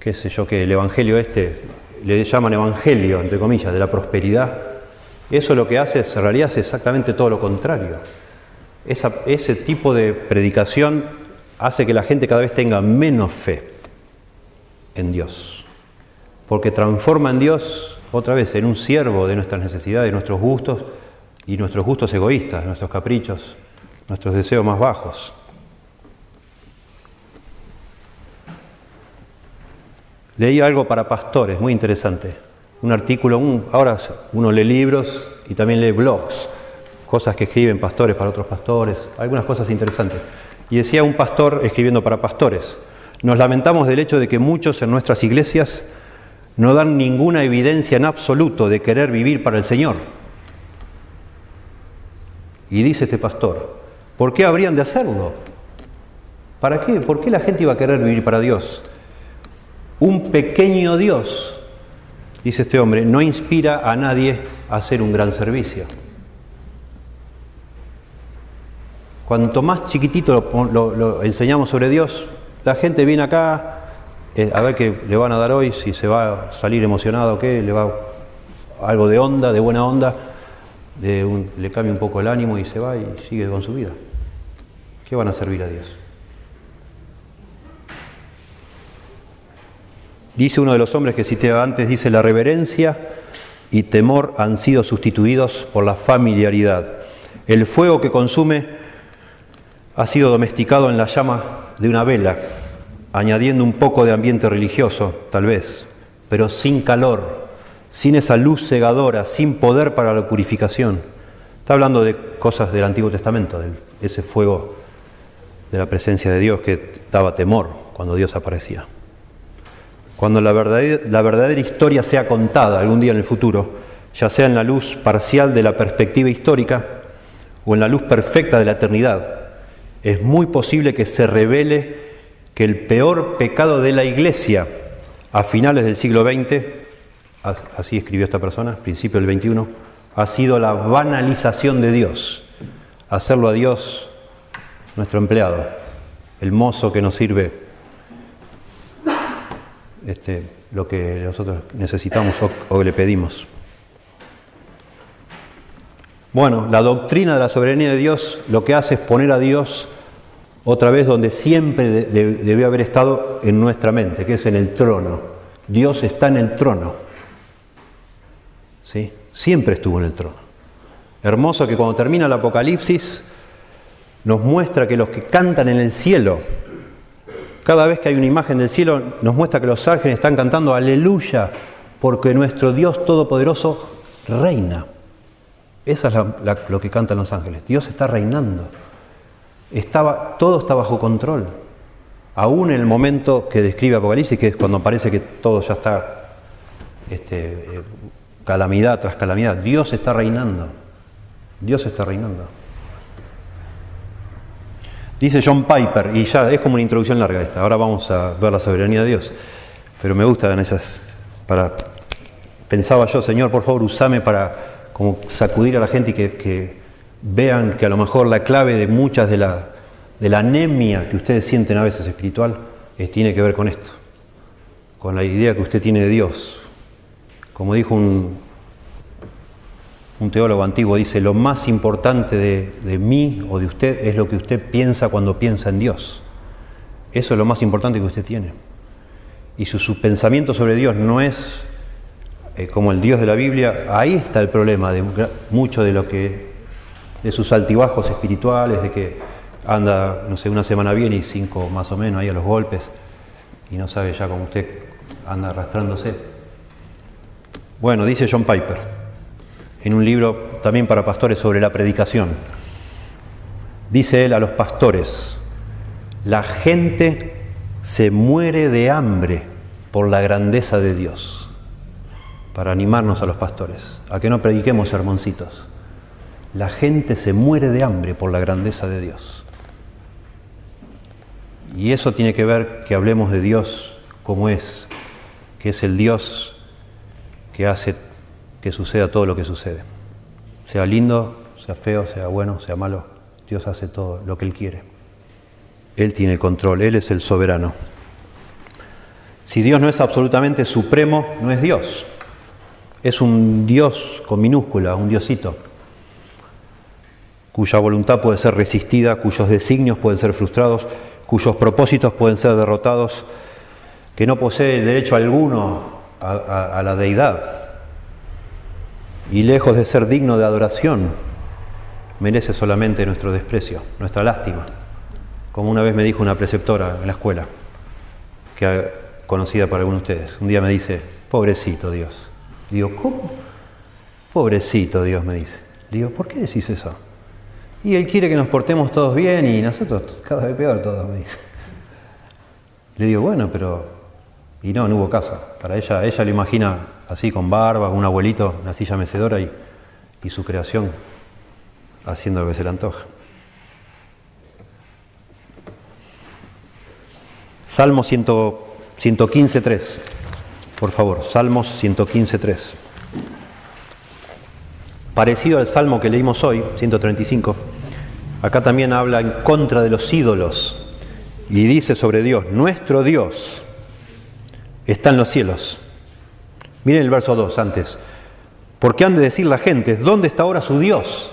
qué sé yo, que el Evangelio este, le llaman Evangelio, entre comillas, de la prosperidad, eso lo que hace en realidad es exactamente todo lo contrario. ese tipo de predicación hace que la gente cada vez tenga menos fe en Dios. Porque transforma en Dios otra vez en un siervo de nuestras necesidades, de nuestros gustos y nuestros gustos egoístas, nuestros caprichos, nuestros deseos más bajos. Leí algo para pastores, muy interesante. Un artículo, ahora uno lee libros y también lee blogs, cosas que escriben pastores para otros pastores, algunas cosas interesantes. Y decía un pastor escribiendo para pastores, nos lamentamos del hecho de que muchos en nuestras iglesias no dan ninguna evidencia en absoluto de querer vivir para el Señor. Y dice este pastor, ¿por qué habrían de hacerlo? ¿Para qué? ¿Por qué la gente iba a querer vivir para Dios? Un pequeño Dios, dice este hombre, no inspira a nadie a hacer un gran servicio. Cuanto más chiquitito lo, enseñamos sobre Dios, la gente viene acá eh, a ver qué le van a dar hoy, si se va a salir emocionado o qué, le va algo de onda, de buena onda, le cambia un poco el ánimo y se va y sigue con su vida. ¿Qué van a servir a Dios? Dice uno de los hombres que cité antes, dice, la reverencia y temor han sido sustituidos por la familiaridad. El fuego que consume ha sido domesticado en la llama de una vela, añadiendo un poco de ambiente religioso, tal vez, pero sin calor, sin esa luz cegadora, sin poder para la purificación. Está hablando de cosas del Antiguo Testamento, de ese fuego de la presencia de Dios que daba temor cuando Dios aparecía. Cuando la verdadera, la verdadera historia sea contada algún día en el futuro, ya sea en la luz parcial de la perspectiva histórica o en la luz perfecta de la eternidad, es muy posible que se revele que el peor pecado de la Iglesia a finales del siglo XX, así escribió esta persona, principio del XXI, ha sido la banalización de Dios, hacerlo a Dios nuestro empleado, el mozo que nos sirve este, lo que nosotros necesitamos o, o le pedimos. Bueno, la doctrina de la soberanía de Dios lo que hace es poner a Dios otra vez donde siempre debió haber estado en nuestra mente, que es en el trono. Dios está en el trono. ¿Sí? Siempre estuvo en el trono. Hermoso que cuando termina el Apocalipsis nos muestra que los que cantan en el cielo, cada vez que hay una imagen del cielo, nos muestra que los ángeles están cantando aleluya, porque nuestro Dios Todopoderoso reina. Eso es lo que cantan los ángeles. Dios está reinando. Estaba, todo está bajo control. Aún en el momento que describe Apocalipsis, que es cuando parece que todo ya está este, eh, calamidad tras calamidad, Dios está reinando. Dios está reinando. Dice John Piper, y ya es como una introducción larga esta, ahora vamos a ver la soberanía de Dios, pero me gustan esas, para, pensaba yo, Señor, por favor, usame para como sacudir a la gente y que, vean que a lo mejor la clave de muchas de la, de la anemia que ustedes sienten a veces espiritual tiene que ver con esto, con la idea que usted tiene de Dios. Como dijo un, un teólogo antiguo dice, lo más importante de, mí o de usted es lo que usted piensa cuando piensa en Dios. Eso es lo más importante que usted tiene. Y si su pensamiento sobre Dios no es eh, como el Dios de la Biblia, ahí está el problema de mucho de lo que, de sus altibajos espirituales, de que anda, no sé, una semana bien y cinco más o menos ahí a los golpes y no sabe ya cómo usted anda arrastrándose. Bueno, dice John Piper, en un libro también para pastores sobre la predicación. Dice él a los pastores, la gente se muere de hambre por la grandeza de Dios, para animarnos a los pastores, a que no prediquemos sermoncitos. La gente se muere de hambre por la grandeza de Dios. Y eso tiene que ver que hablemos de Dios como es, que es el Dios que hace que suceda todo lo que sucede. Sea lindo, sea feo, sea bueno, sea malo, Dios hace todo lo que Él quiere. Él tiene el control, Él es el soberano. Si Dios no es absolutamente supremo, no es Dios. Es un Dios con minúscula, un Diosito, cuya voluntad puede ser resistida, cuyos designios pueden ser frustrados, cuyos propósitos pueden ser derrotados, que no posee derecho alguno a, la deidad, y lejos de ser digno de adoración, merece solamente nuestro desprecio, nuestra lástima. Como una vez me dijo una preceptora en la escuela, que conocida por algunos de ustedes, un día me dice, pobrecito Dios. Digo, ¿cómo? Pobrecito Dios me dice. Digo, ¿por qué decís eso? Y Él quiere que nos portemos todos bien y nosotros cada vez peor todos, me dice. Le digo, bueno, pero... Y no, no hubo casa. Para ella, ella lo imagina así con barba, un abuelito, una silla mecedora y, su creación haciendo lo que se le antoja. Salmo 115.3, por favor, Salmos 115.3. Parecido al salmo que leímos hoy, 135, acá también habla en contra de los ídolos y dice sobre Dios, nuestro Dios está en los cielos Miren el verso 2 antes. Porque han de decir la gente, ¿dónde está ahora su Dios?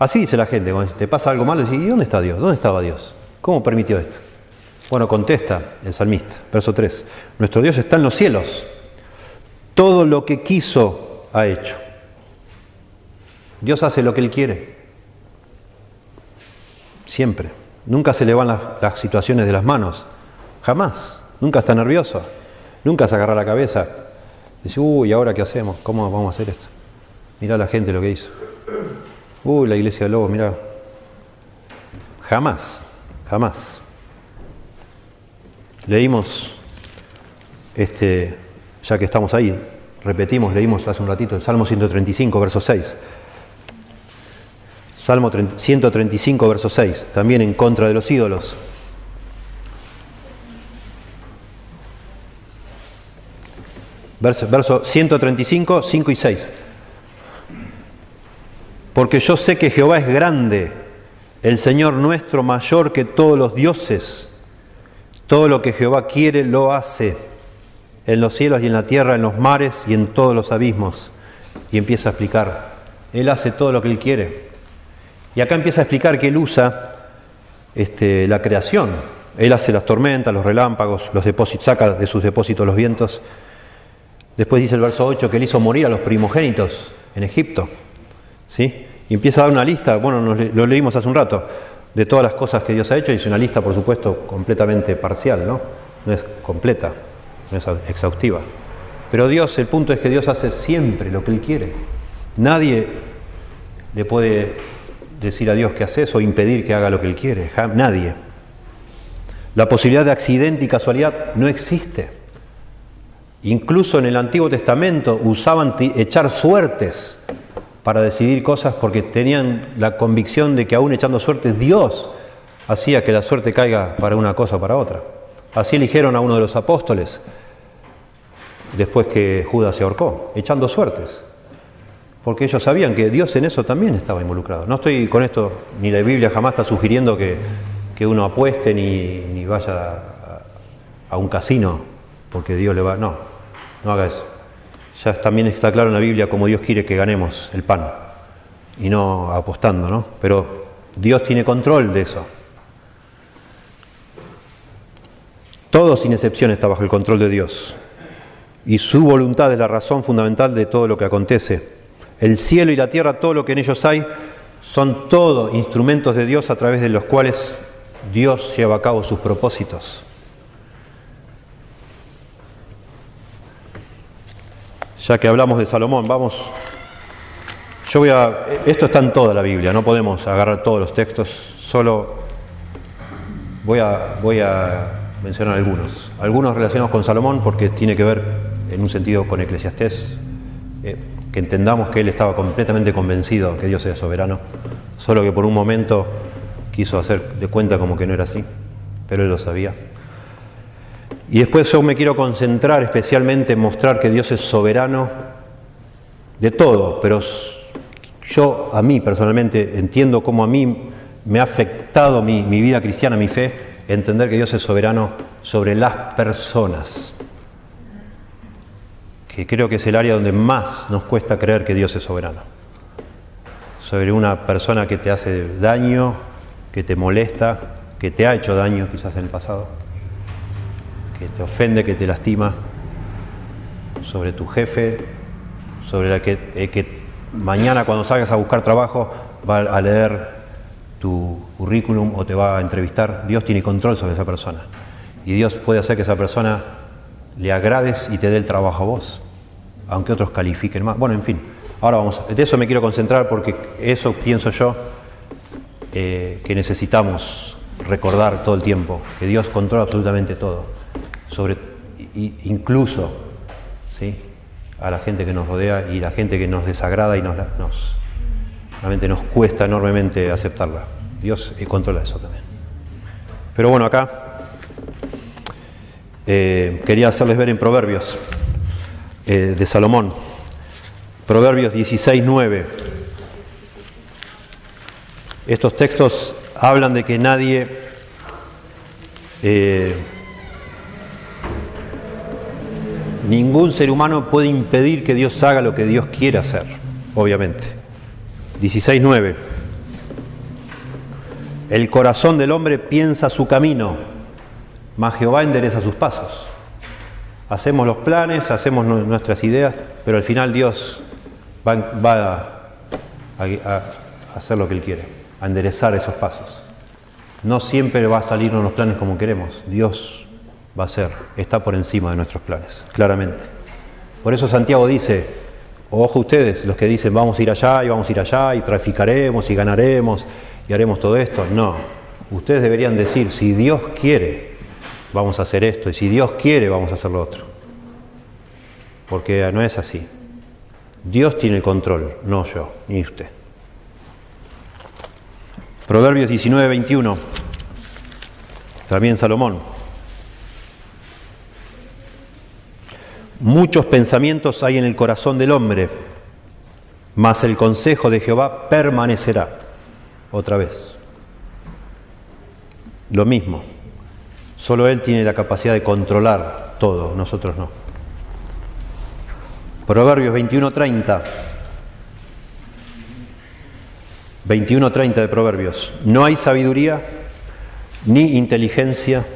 Así dice la gente, cuando te pasa algo malo, ¿y dónde está Dios? ¿Dónde estaba Dios? ¿Cómo permitió esto? Bueno, contesta el salmista, verso 3. Nuestro Dios está en los cielos. Todo lo que quiso ha hecho. Dios hace lo que Él quiere. Siempre. Nunca se le van las, situaciones de las manos. Jamás. Nunca está nervioso. Nunca se agarra la cabeza. Dice, uy, ¿ahora qué hacemos? ¿Cómo vamos a hacer esto? Mirá la gente lo que hizo. Uy, la iglesia de Lobos, mirá. Jamás, jamás. Leímos, este, ya que estamos ahí, repetimos, leímos hace un ratito el Salmo 135, verso 6. Salmo 135, verso 6, también en contra de los ídolos. Verso, 135, 5 y 6. Porque yo sé que Jehová es grande, el Señor nuestro mayor que todos los dioses. Todo lo que Jehová quiere lo hace, en los cielos y en la tierra, en los mares y en todos los abismos. Y empieza a explicar, Él hace todo lo que Él quiere. Y acá empieza a explicar que Él usa este, la creación. Él hace las tormentas, los relámpagos, los depósitos, saca de sus depósitos los vientos Después dice el verso 8 que él hizo morir a los primogénitos en Egipto. ¿sí? Y empieza a dar una lista, bueno, lo leímos hace un rato, de todas las cosas que Dios ha hecho. Y es una lista, por supuesto, completamente parcial, ¿no? No es completa, no es exhaustiva. Pero Dios, el punto es que Dios hace siempre lo que Él quiere. Nadie le puede decir a Dios que hace eso o impedir que haga lo que Él quiere. Nadie. La posibilidad de accidente y casualidad no existe. Incluso en el Antiguo Testamento usaban echar suertes para decidir cosas porque tenían la convicción de que aún echando suertes Dios hacía que la suerte caiga para una cosa o para otra. Así eligieron a uno de los apóstoles después que Judas se ahorcó, echando suertes. Porque ellos sabían que Dios en eso también estaba involucrado. No estoy con esto, ni la Biblia jamás está sugiriendo que, uno apueste ni, vaya a, a, un casino, porque Dios le va. No, no haga eso. Ya también está claro en la Biblia cómo Dios quiere que ganemos el pan y no apostando, ¿no? Pero Dios tiene control de eso. Todo sin excepción está bajo el control de Dios. Y su voluntad es la razón fundamental de todo lo que acontece. El cielo y la tierra, todo lo que en ellos hay, son todos instrumentos de Dios a través de los cuales Dios lleva a cabo sus propósitos. Ya que hablamos de Salomón, vamos. Yo voy a. Esto está en toda la Biblia, no podemos agarrar todos los textos, solo voy a, voy a mencionar algunos. Algunos relacionados con Salomón porque tiene que ver en un sentido con Eclesiastés, eh, que entendamos que él estaba completamente convencido que Dios era soberano, solo que por un momento quiso hacer de cuenta como que no era así, pero él lo sabía. Y después yo me quiero concentrar especialmente en mostrar que Dios es soberano de todo, pero yo a mí personalmente entiendo cómo a mí me ha afectado mi, mi vida cristiana, mi fe, entender que Dios es soberano sobre las personas, que creo que es el área donde más nos cuesta creer que Dios es soberano. Sobre una persona que te hace daño, que te molesta, que te ha hecho daño quizás en el pasado, que te ofende, que te lastima, sobre tu jefe, sobre la que, el que mañana cuando salgas a buscar trabajo va a leer tu currículum o te va a entrevistar, Dios tiene control sobre esa persona. Y Dios puede hacer que esa persona le agrades y te dé el trabajo a vos, aunque otros califiquen más. Bueno, en fin, ahora vamos, de eso me quiero concentrar porque eso pienso yo eh, que necesitamos recordar todo el tiempo, que Dios controla absolutamente todo, sobre, incluso ¿sí? a la gente que nos rodea y la gente que nos desagrada y nos, nos realmente nos cuesta enormemente aceptarla. Dios controla eso también. Pero bueno, acá eh, quería hacerles ver en Proverbios eh, de Salomón. Proverbios 16, 9. Estos textos hablan de que nadie eh, ningún ser humano puede impedir que Dios haga lo que Dios quiere hacer, obviamente. 16.9. El corazón del hombre piensa su camino, mas Jehová endereza sus pasos. Hacemos los planes, hacemos nuestras ideas, pero al final Dios va, a, hacer lo que Él quiere, a enderezar esos pasos. No siempre va a salirnos los planes como queremos. Dios va a ser, está por encima de nuestros planes, claramente. Por eso Santiago dice, Ojo ustedes, los que dicen vamos a ir allá y vamos a ir allá y traficaremos y ganaremos y haremos todo esto. No, ustedes deberían decir, si Dios quiere, vamos a hacer esto y si Dios quiere, vamos a hacer lo otro. Porque no es así. Dios tiene el control, no yo, ni usted. Proverbios 19, 21. También Salomón. Muchos pensamientos hay en el corazón del hombre, mas el consejo de Jehová permanecerá. Otra vez. Lo mismo. Solo Él tiene la capacidad de controlar todo, nosotros no. Proverbios 21:30. 21:30 de Proverbios. No hay sabiduría, ni inteligencia,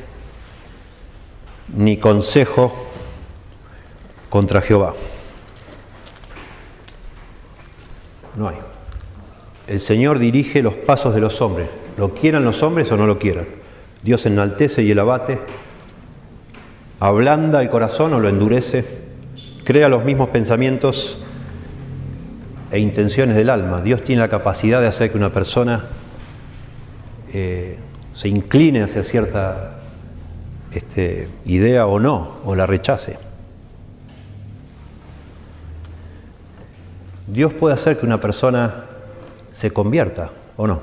ni consejo contra Jehová. No hay. El Señor dirige los pasos de los hombres, lo quieran los hombres o no lo quieran. Dios enaltece y el abate, ablanda el corazón o lo endurece, crea los mismos pensamientos e intenciones del alma. Dios tiene la capacidad de hacer que una persona eh, se incline hacia cierta este, idea o no, o la rechace. Dios puede hacer que una persona se convierta o no.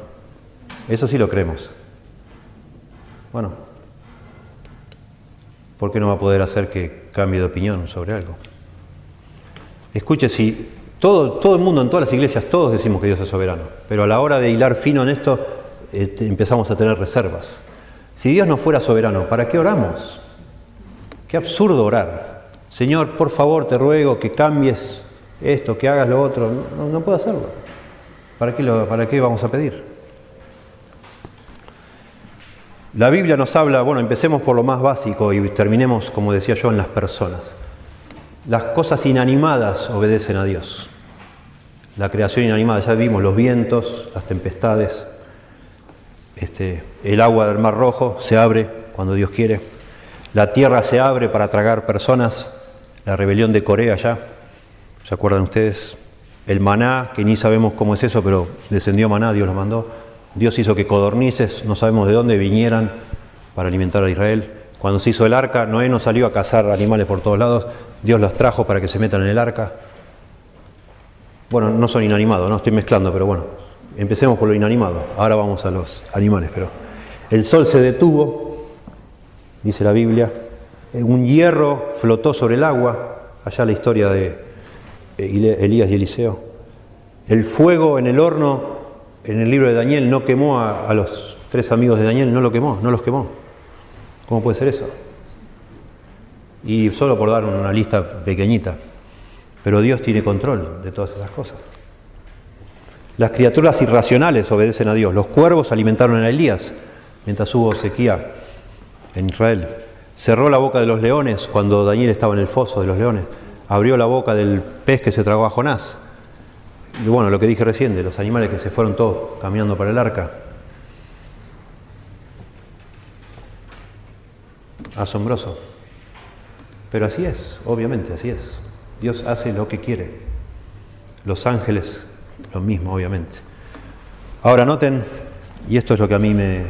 Eso sí lo creemos. Bueno, ¿por qué no va a poder hacer que cambie de opinión sobre algo? Escuche, si todo, todo el mundo en todas las iglesias, todos decimos que Dios es soberano, pero a la hora de hilar fino en esto, este, empezamos a tener reservas. Si Dios no fuera soberano, ¿para qué oramos? Qué absurdo orar. Señor, por favor, te ruego que cambies esto, que hagas lo otro. No, puedo hacerlo. ¿Para qué, ¿Para qué vamos a pedir? La Biblia nos habla, bueno, empecemos por lo más básico y terminemos, como decía yo, en las personas. Las cosas inanimadas obedecen a Dios. La creación inanimada, ya vimos los vientos, las tempestades, este, el agua del Mar Rojo se abre cuando Dios quiere, la tierra se abre para tragar personas, la rebelión de Corea ya, ¿se acuerdan ustedes? El maná, que ni sabemos cómo es eso, pero descendió maná, Dios lo mandó. Dios hizo que codornices, no sabemos de dónde, vinieran para alimentar a Israel. Cuando se hizo el arca, Noé no salió a cazar animales por todos lados, Dios los trajo para que se metan en el arca. Bueno, no son inanimados, no estoy mezclando, pero bueno, empecemos por lo inanimado. Ahora vamos a los animales, pero el sol se detuvo, dice la Biblia, un hierro flotó sobre el agua, allá la historia de Elías y Eliseo. El fuego en el horno, en el libro de Daniel, no quemó a, los tres amigos de Daniel, no lo quemó, no los quemó. ¿Cómo puede ser eso? Y solo por dar una lista pequeñita. Pero Dios tiene control de todas esas cosas. Las criaturas irracionales obedecen a Dios. Los cuervos alimentaron a Elías mientras hubo sequía en Israel. Cerró la boca de los leones cuando Daniel estaba en el foso de los leones. Abrió la boca del pez que se tragó a Jonás. Y bueno, lo que dije recién, de los animales que se fueron todos caminando para el arca. Asombroso. Pero así es, obviamente, así es. Dios hace lo que quiere. Los ángeles, lo mismo, obviamente. Ahora noten, y esto es lo que a mí me...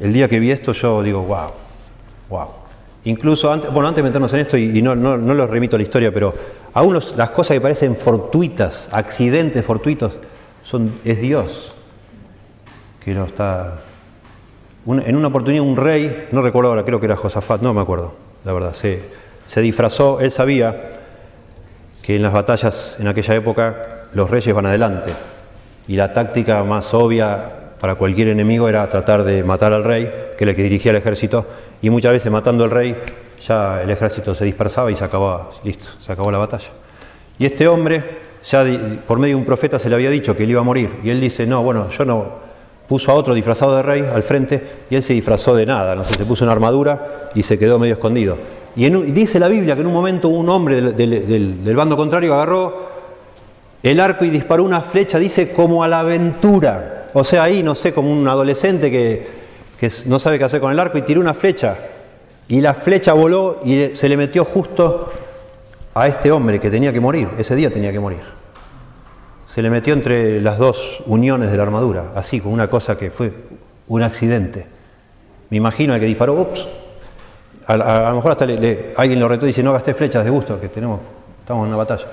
El día que vi esto yo digo, wow, wow. Incluso antes, bueno, antes de meternos en esto, y, no, no, no remito a la historia, pero aún las cosas que parecen fortuitas, accidentes fortuitos, son, es Dios que lo está... en una oportunidad un rey, no recuerdo ahora, creo que era Josafat, no me acuerdo, la verdad, se, se disfrazó, él sabía que en las batallas en aquella época los reyes van adelante. Y la táctica más obvia para cualquier enemigo era tratar de matar al rey, que era el que dirigía el ejército, y muchas veces matando al rey ya el ejército se dispersaba y se acababa, listo, se acabó la batalla. Y este hombre, ya por medio de un profeta se le había dicho que él iba a morir, y él dice, no, bueno, yo no, puso a otro disfrazado de rey al frente, y él se disfrazó de nada, no sé, se puso una armadura y se quedó medio escondido. Y, dice la Biblia que en un momento un hombre del, bando contrario agarró el arco y disparó una flecha, dice, como a la aventura. O sea, ahí, no sé, como un adolescente que, que no sabe qué hacer con el arco y tiró una flecha. Y la flecha voló y se le metió justo a este hombre que tenía que morir, ese día tenía que morir. Se le metió entre las dos uniones de la armadura, así, con una cosa que fue un accidente. Me imagino el que disparó, ups, a, lo mejor hasta alguien lo retó y dice, no gasté flechas de gusto, que tenemos, estamos en una batalla.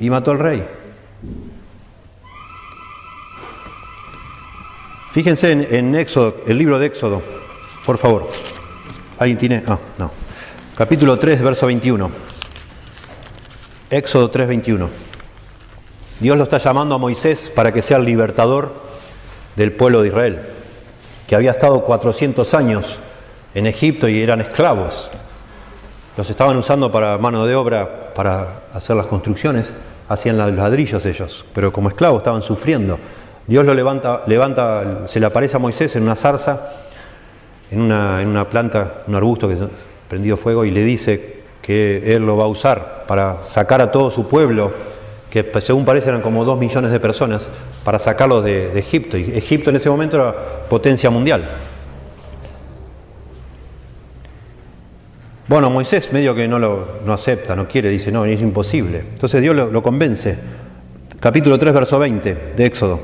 Y mató al rey. Fíjense en, Éxodo, el libro de Éxodo, por favor. ¿Alguien tiene? Ah, no. Capítulo 3, verso 21. Éxodo 3, 21. Dios lo está llamando a Moisés para que sea el libertador del pueblo de Israel, que había estado 400 años en Egipto y eran esclavos. Los estaban usando para mano de obra, para hacer las construcciones, hacían los ladrillos ellos, pero como esclavos estaban sufriendo. Dios lo levanta, levanta, se le aparece a Moisés en una zarza, en una, en una planta, un arbusto que prendió fuego, y le dice que él lo va a usar para sacar a todo su pueblo, que según parece eran como dos millones de personas, para sacarlos de, Egipto. Y Egipto en ese momento era potencia mundial. Bueno, Moisés medio que no lo no acepta, no quiere, dice, no, es imposible. Entonces Dios lo, lo, convence. Capítulo 3, verso 20 de Éxodo.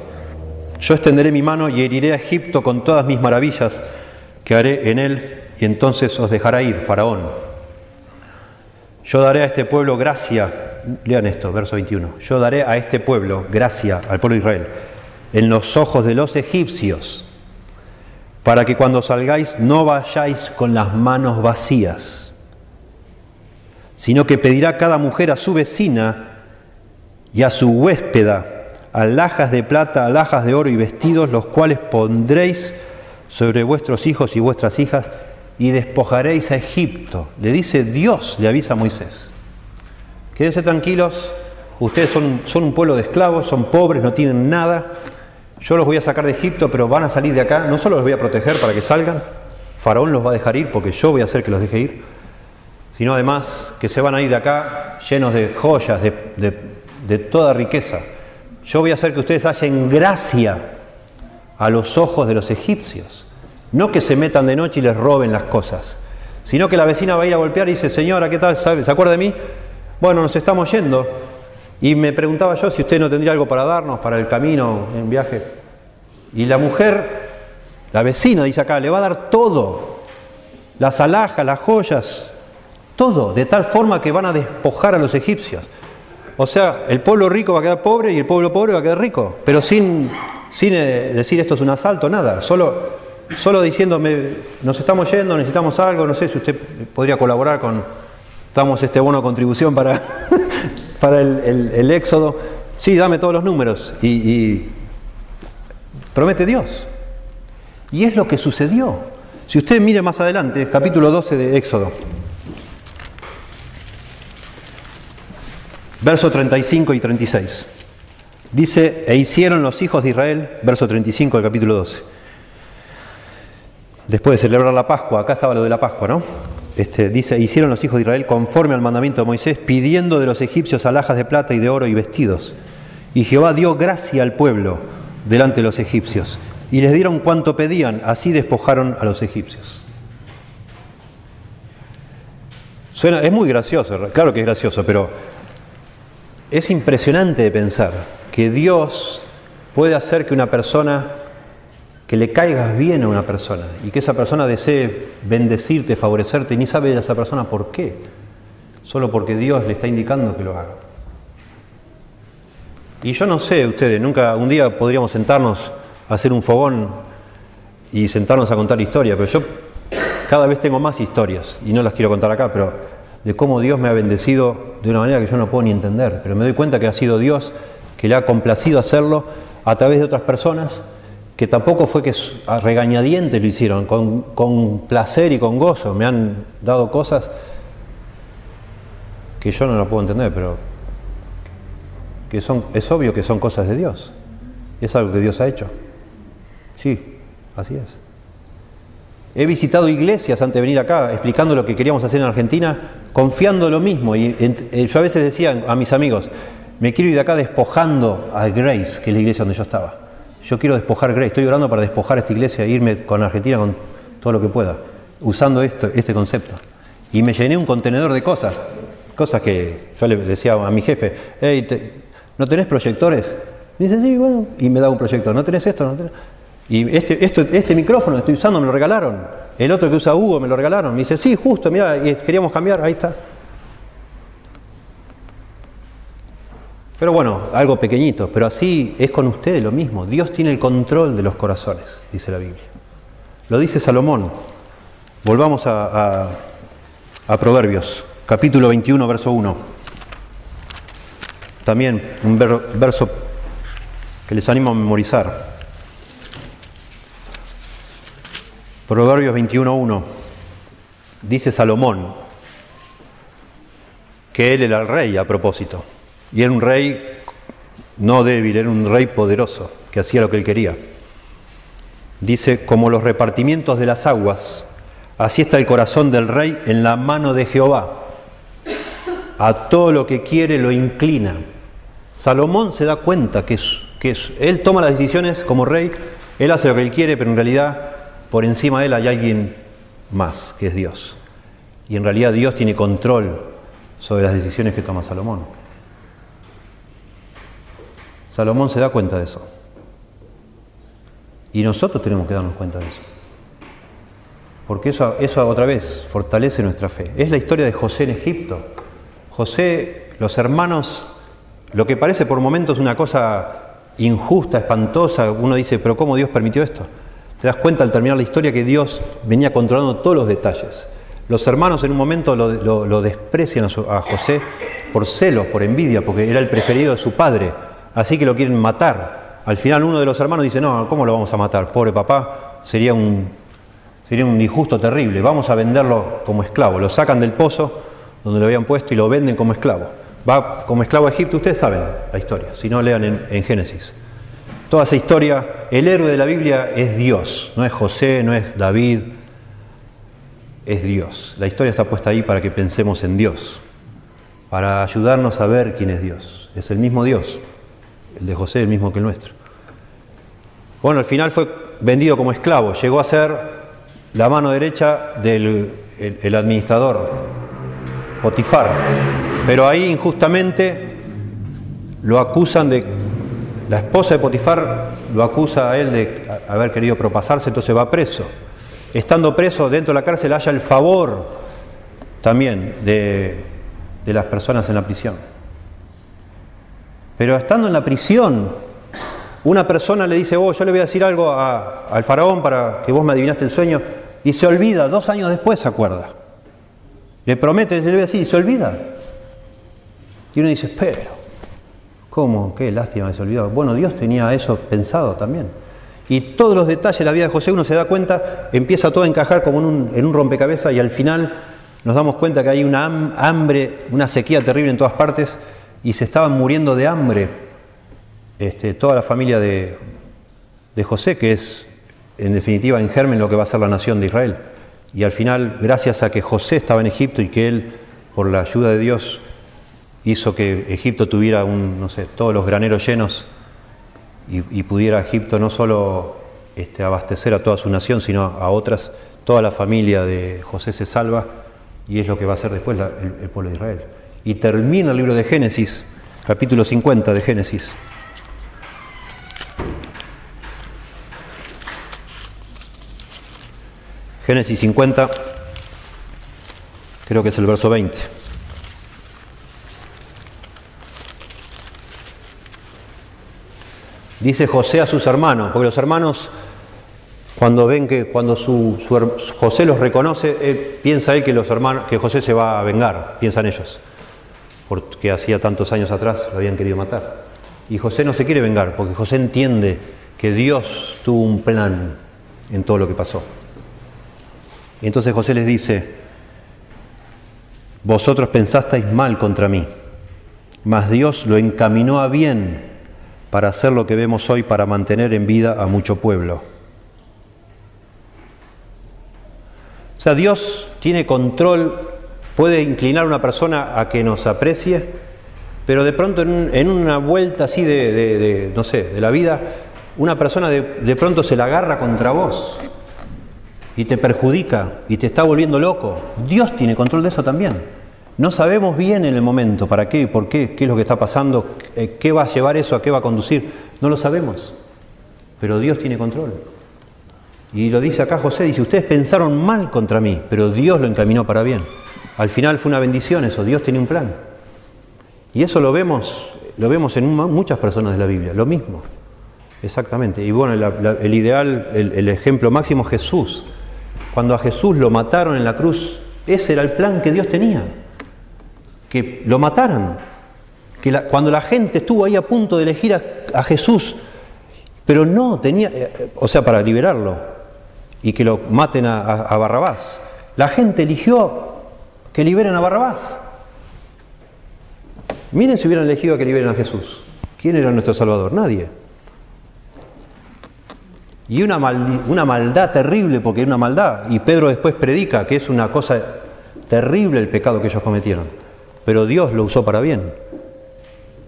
Yo extenderé mi mano y heriré a Egipto con todas mis maravillas haré en él, y entonces os dejará ir, Faraón. Yo daré a este pueblo gracia, lean esto, verso 21. Yo daré a este pueblo gracia, al pueblo de Israel, en los ojos de los egipcios para que cuando salgáis no vayáis con las manos vacías, sino que pedirá cada mujer a su vecina y a su huéspeda alhajas de plata, alhajas de oro y vestidos, los cuales pondréis sobre vuestros hijos y vuestras hijas y despojaréis a Egipto. Le dice Dios, le avisa a Moisés. Quédense tranquilos, ustedes son, son un pueblo de esclavos, son pobres, no tienen nada. Yo los voy a sacar de Egipto, pero van a salir de acá. No solo los voy a proteger para que salgan, Faraón los va a dejar ir porque yo voy a hacer que los deje ir, sino además que se van a ir de acá llenos de joyas, de, de toda riqueza. Yo voy a hacer que ustedes hallen gracia a los ojos de los egipcios. No que se metan de noche y les roben las cosas, sino que la vecina va a ir a golpear y dice, señora, ¿qué tal? ¿Se acuerda de mí? Bueno, nos estamos yendo. Y me preguntaba yo si usted no tendría algo para darnos para el camino, en viaje. Y la mujer, la vecina, dice acá, le va a dar todo. Las alhajas, las joyas, todo, de tal forma que van a despojar a los egipcios. O sea, el pueblo rico va a quedar pobre y el pueblo pobre va a quedar rico, pero sin, sin eh, decir esto es un asalto, nada, solo, solo diciéndome, nos estamos yendo, necesitamos algo, no sé si usted podría colaborar con, damos este bono de contribución para, para el, éxodo, sí, dame todos los números y, y promete Dios. Y es lo que sucedió. Si usted mire más adelante, capítulo 12 de Éxodo, verso 35 y 36. Dice, e hicieron los hijos de Israel, verso 35 del capítulo 12. Después de celebrar la Pascua, acá estaba lo de la Pascua, ¿no? Este, dice, e hicieron los hijos de Israel conforme al mandamiento de Moisés, pidiendo de los egipcios alhajas de plata y de oro y vestidos. Y Jehová dio gracia al pueblo delante de los egipcios. Y les dieron cuanto pedían, así despojaron a los egipcios. Suena, es muy gracioso, claro que es gracioso, pero es impresionante de pensar que Dios puede hacer que una persona, que le caigas bien a una persona y que esa persona desee bendecirte, favorecerte y ni sabe esa persona por qué, solo porque Dios le está indicando que lo haga. Y yo no sé, ustedes, nunca, un día podríamos sentarnos a hacer un fogón y sentarnos a contar historias, pero yo cada vez tengo más historias y no las quiero contar acá, pero de cómo Dios me ha bendecido de una manera que yo no puedo ni entender, pero me doy cuenta que ha sido Dios que le ha complacido hacerlo a través de otras personas que tampoco fue que a regañadientes lo hicieron, con, placer y con gozo. Me han dado cosas que yo no lo puedo entender, pero que son, es obvio que son cosas de Dios. Es algo que Dios ha hecho. Sí, así es. He visitado iglesias antes de venir acá, explicando lo que queríamos hacer en Argentina, confiando lo mismo. Y eh, yo a veces decía a mis amigos, me quiero ir de acá despojando a Grace, que es la iglesia donde yo estaba. Yo quiero despojar Grace, estoy orando para despojar esta iglesia e irme con Argentina con todo lo que pueda, usando este concepto. Y me llené un contenedor de cosas, cosas que yo le decía a mi jefe, hey, ¿no tenés proyectores? Me dice, sí, bueno, y me da un proyector, ¿no tenés esto? ¿No tenés? Y este, este micrófono que estoy usando me lo regalaron. El otro que usa Hugo me lo regalaron. Me dice, sí, justo, mira, queríamos cambiar, ahí está. Pero bueno, algo pequeñito, pero así es con ustedes lo mismo. Dios tiene el control de los corazones, dice la Biblia. Lo dice Salomón. Volvamos a, Proverbios, capítulo 21, verso 1. También un verso que les animo a memorizar. Proverbios 21.1 dice Salomón que él era el rey a propósito. Y era un rey no débil, era un rey poderoso, que hacía lo que él quería. Dice, como los repartimientos de las aguas, así está el corazón del rey en la mano de Jehová. A todo lo que quiere lo inclina. Salomón se da cuenta que, que él toma las decisiones como rey, él hace lo que él quiere, pero en realidad por encima de él hay alguien más, que es Dios. Y en realidad Dios tiene control sobre las decisiones que toma Salomón. Salomón se da cuenta de eso. Y nosotros tenemos que darnos cuenta de eso. Porque eso, eso otra vez fortalece nuestra fe. Es la historia de José en Egipto. José, los hermanos, lo que parece por momentos una cosa injusta, espantosa, uno dice, pero ¿cómo Dios permitió esto? te das cuenta al terminar la historia que Dios venía controlando todos los detalles. Los hermanos en un momento lo, desprecian a, José por celos, por envidia, porque era el preferido de su padre, así que lo quieren matar. Al final uno de los hermanos dice, no, ¿cómo lo vamos a matar? Pobre papá, sería un, sería un disgusto terrible, vamos a venderlo como esclavo. Lo sacan del pozo donde lo habían puesto y lo venden como esclavo. Va como esclavo a Egipto, ustedes saben la historia, si no lean en Génesis. Toda esa historia, el héroe de la Biblia es Dios, no es José, no es David, es Dios. La historia está puesta ahí para que pensemos en Dios, para ayudarnos a ver quién es Dios. Es el mismo Dios, el de José, el mismo que el nuestro. Bueno, al final fue vendido como esclavo, llegó a ser la mano derecha del administrador, Potifar. Pero ahí injustamente lo acusan de... La esposa de Potifar lo acusa a él de haber querido propasarse, entonces va preso estando preso dentro de la cárcel, haya el favor también de, las personas en la prisión. Pero estando en la prisión, una persona le dice, oh, yo le voy a decir algo al faraón para que vos me adivinaste el sueño, y se olvida, dos años después se acuerda. Le promete, le voy a decir, y se olvida. Y uno dice, pero, ¿cómo? Qué lástima se olvidó. Bueno, Dios tenía eso pensado también. Y todos los detalles de la vida de José, uno se da cuenta, empieza todo a encajar como en un, rompecabezas y al final nos damos cuenta que hay una hambre, una sequía terrible en todas partes y se estaban muriendo de hambre este, toda la familia de, José, que es en definitiva en germen lo que va a ser la nación de Israel. Y al final, gracias a que José estaba en Egipto y que él, por la ayuda de Dios, hizo que Egipto tuviera un, no sé, todos los graneros llenos, y, pudiera Egipto no solo este, abastecer a toda su nación, sino a otras, toda la familia de José se salva y es lo que va a hacer después el pueblo de Israel. Y termina el libro de Génesis, capítulo 50 de Génesis. Génesis 50, creo que es el verso 20. Dice José a sus hermanos, porque los hermanos cuando ven que cuando su, José los reconoce, eh, piensa él que los hermanos, que José se va a vengar, piensan ellos, porque hacía tantos años atrás lo habían querido matar. Y José no se quiere vengar, porque José entiende que Dios tuvo un plan en todo lo que pasó. Y entonces José les dice, vosotros pensasteis mal contra mí, mas Dios lo encaminó a bien para hacer lo que vemos hoy, para mantener en vida a mucho pueblo. O sea, Dios tiene control, puede inclinar una persona a que nos aprecie, pero de pronto en, una vuelta así de, no sé, de la vida, una persona de, de pronto se la agarra contra vos y te perjudica y te está volviendo loco. Dios tiene control de eso también. No sabemos bien en el momento para qué por qué, qué es lo que está pasando, eh, qué va a llevar eso, a qué va a conducir. No lo sabemos, pero Dios tiene control. Y lo dice acá José, dice, ustedes pensaron mal contra mí, pero Dios lo encaminó para bien. Al final fue una bendición eso, Dios tenía un plan. Y eso lo vemos, lo vemos en muchas personas de la Biblia, lo mismo. Exactamente. Y bueno, el ideal, el, ejemplo máximo es Jesús. Cuando a Jesús lo mataron en la cruz, ese era el plan que Dios tenía que lo mataran. Que cuando la gente estuvo ahí a punto de elegir a, Jesús, pero no tenía, eh, o sea, para liberarlo y que lo maten a, a Barrabás. La gente eligió que liberen a Barrabás. Miren si hubieran elegido a que liberen a Jesús. ¿Quién era nuestro Salvador? Nadie. Y una, una maldad terrible, porque es una maldad. Y Pedro después predica que es una cosa terrible el pecado que ellos cometieron pero Dios lo usó para bien.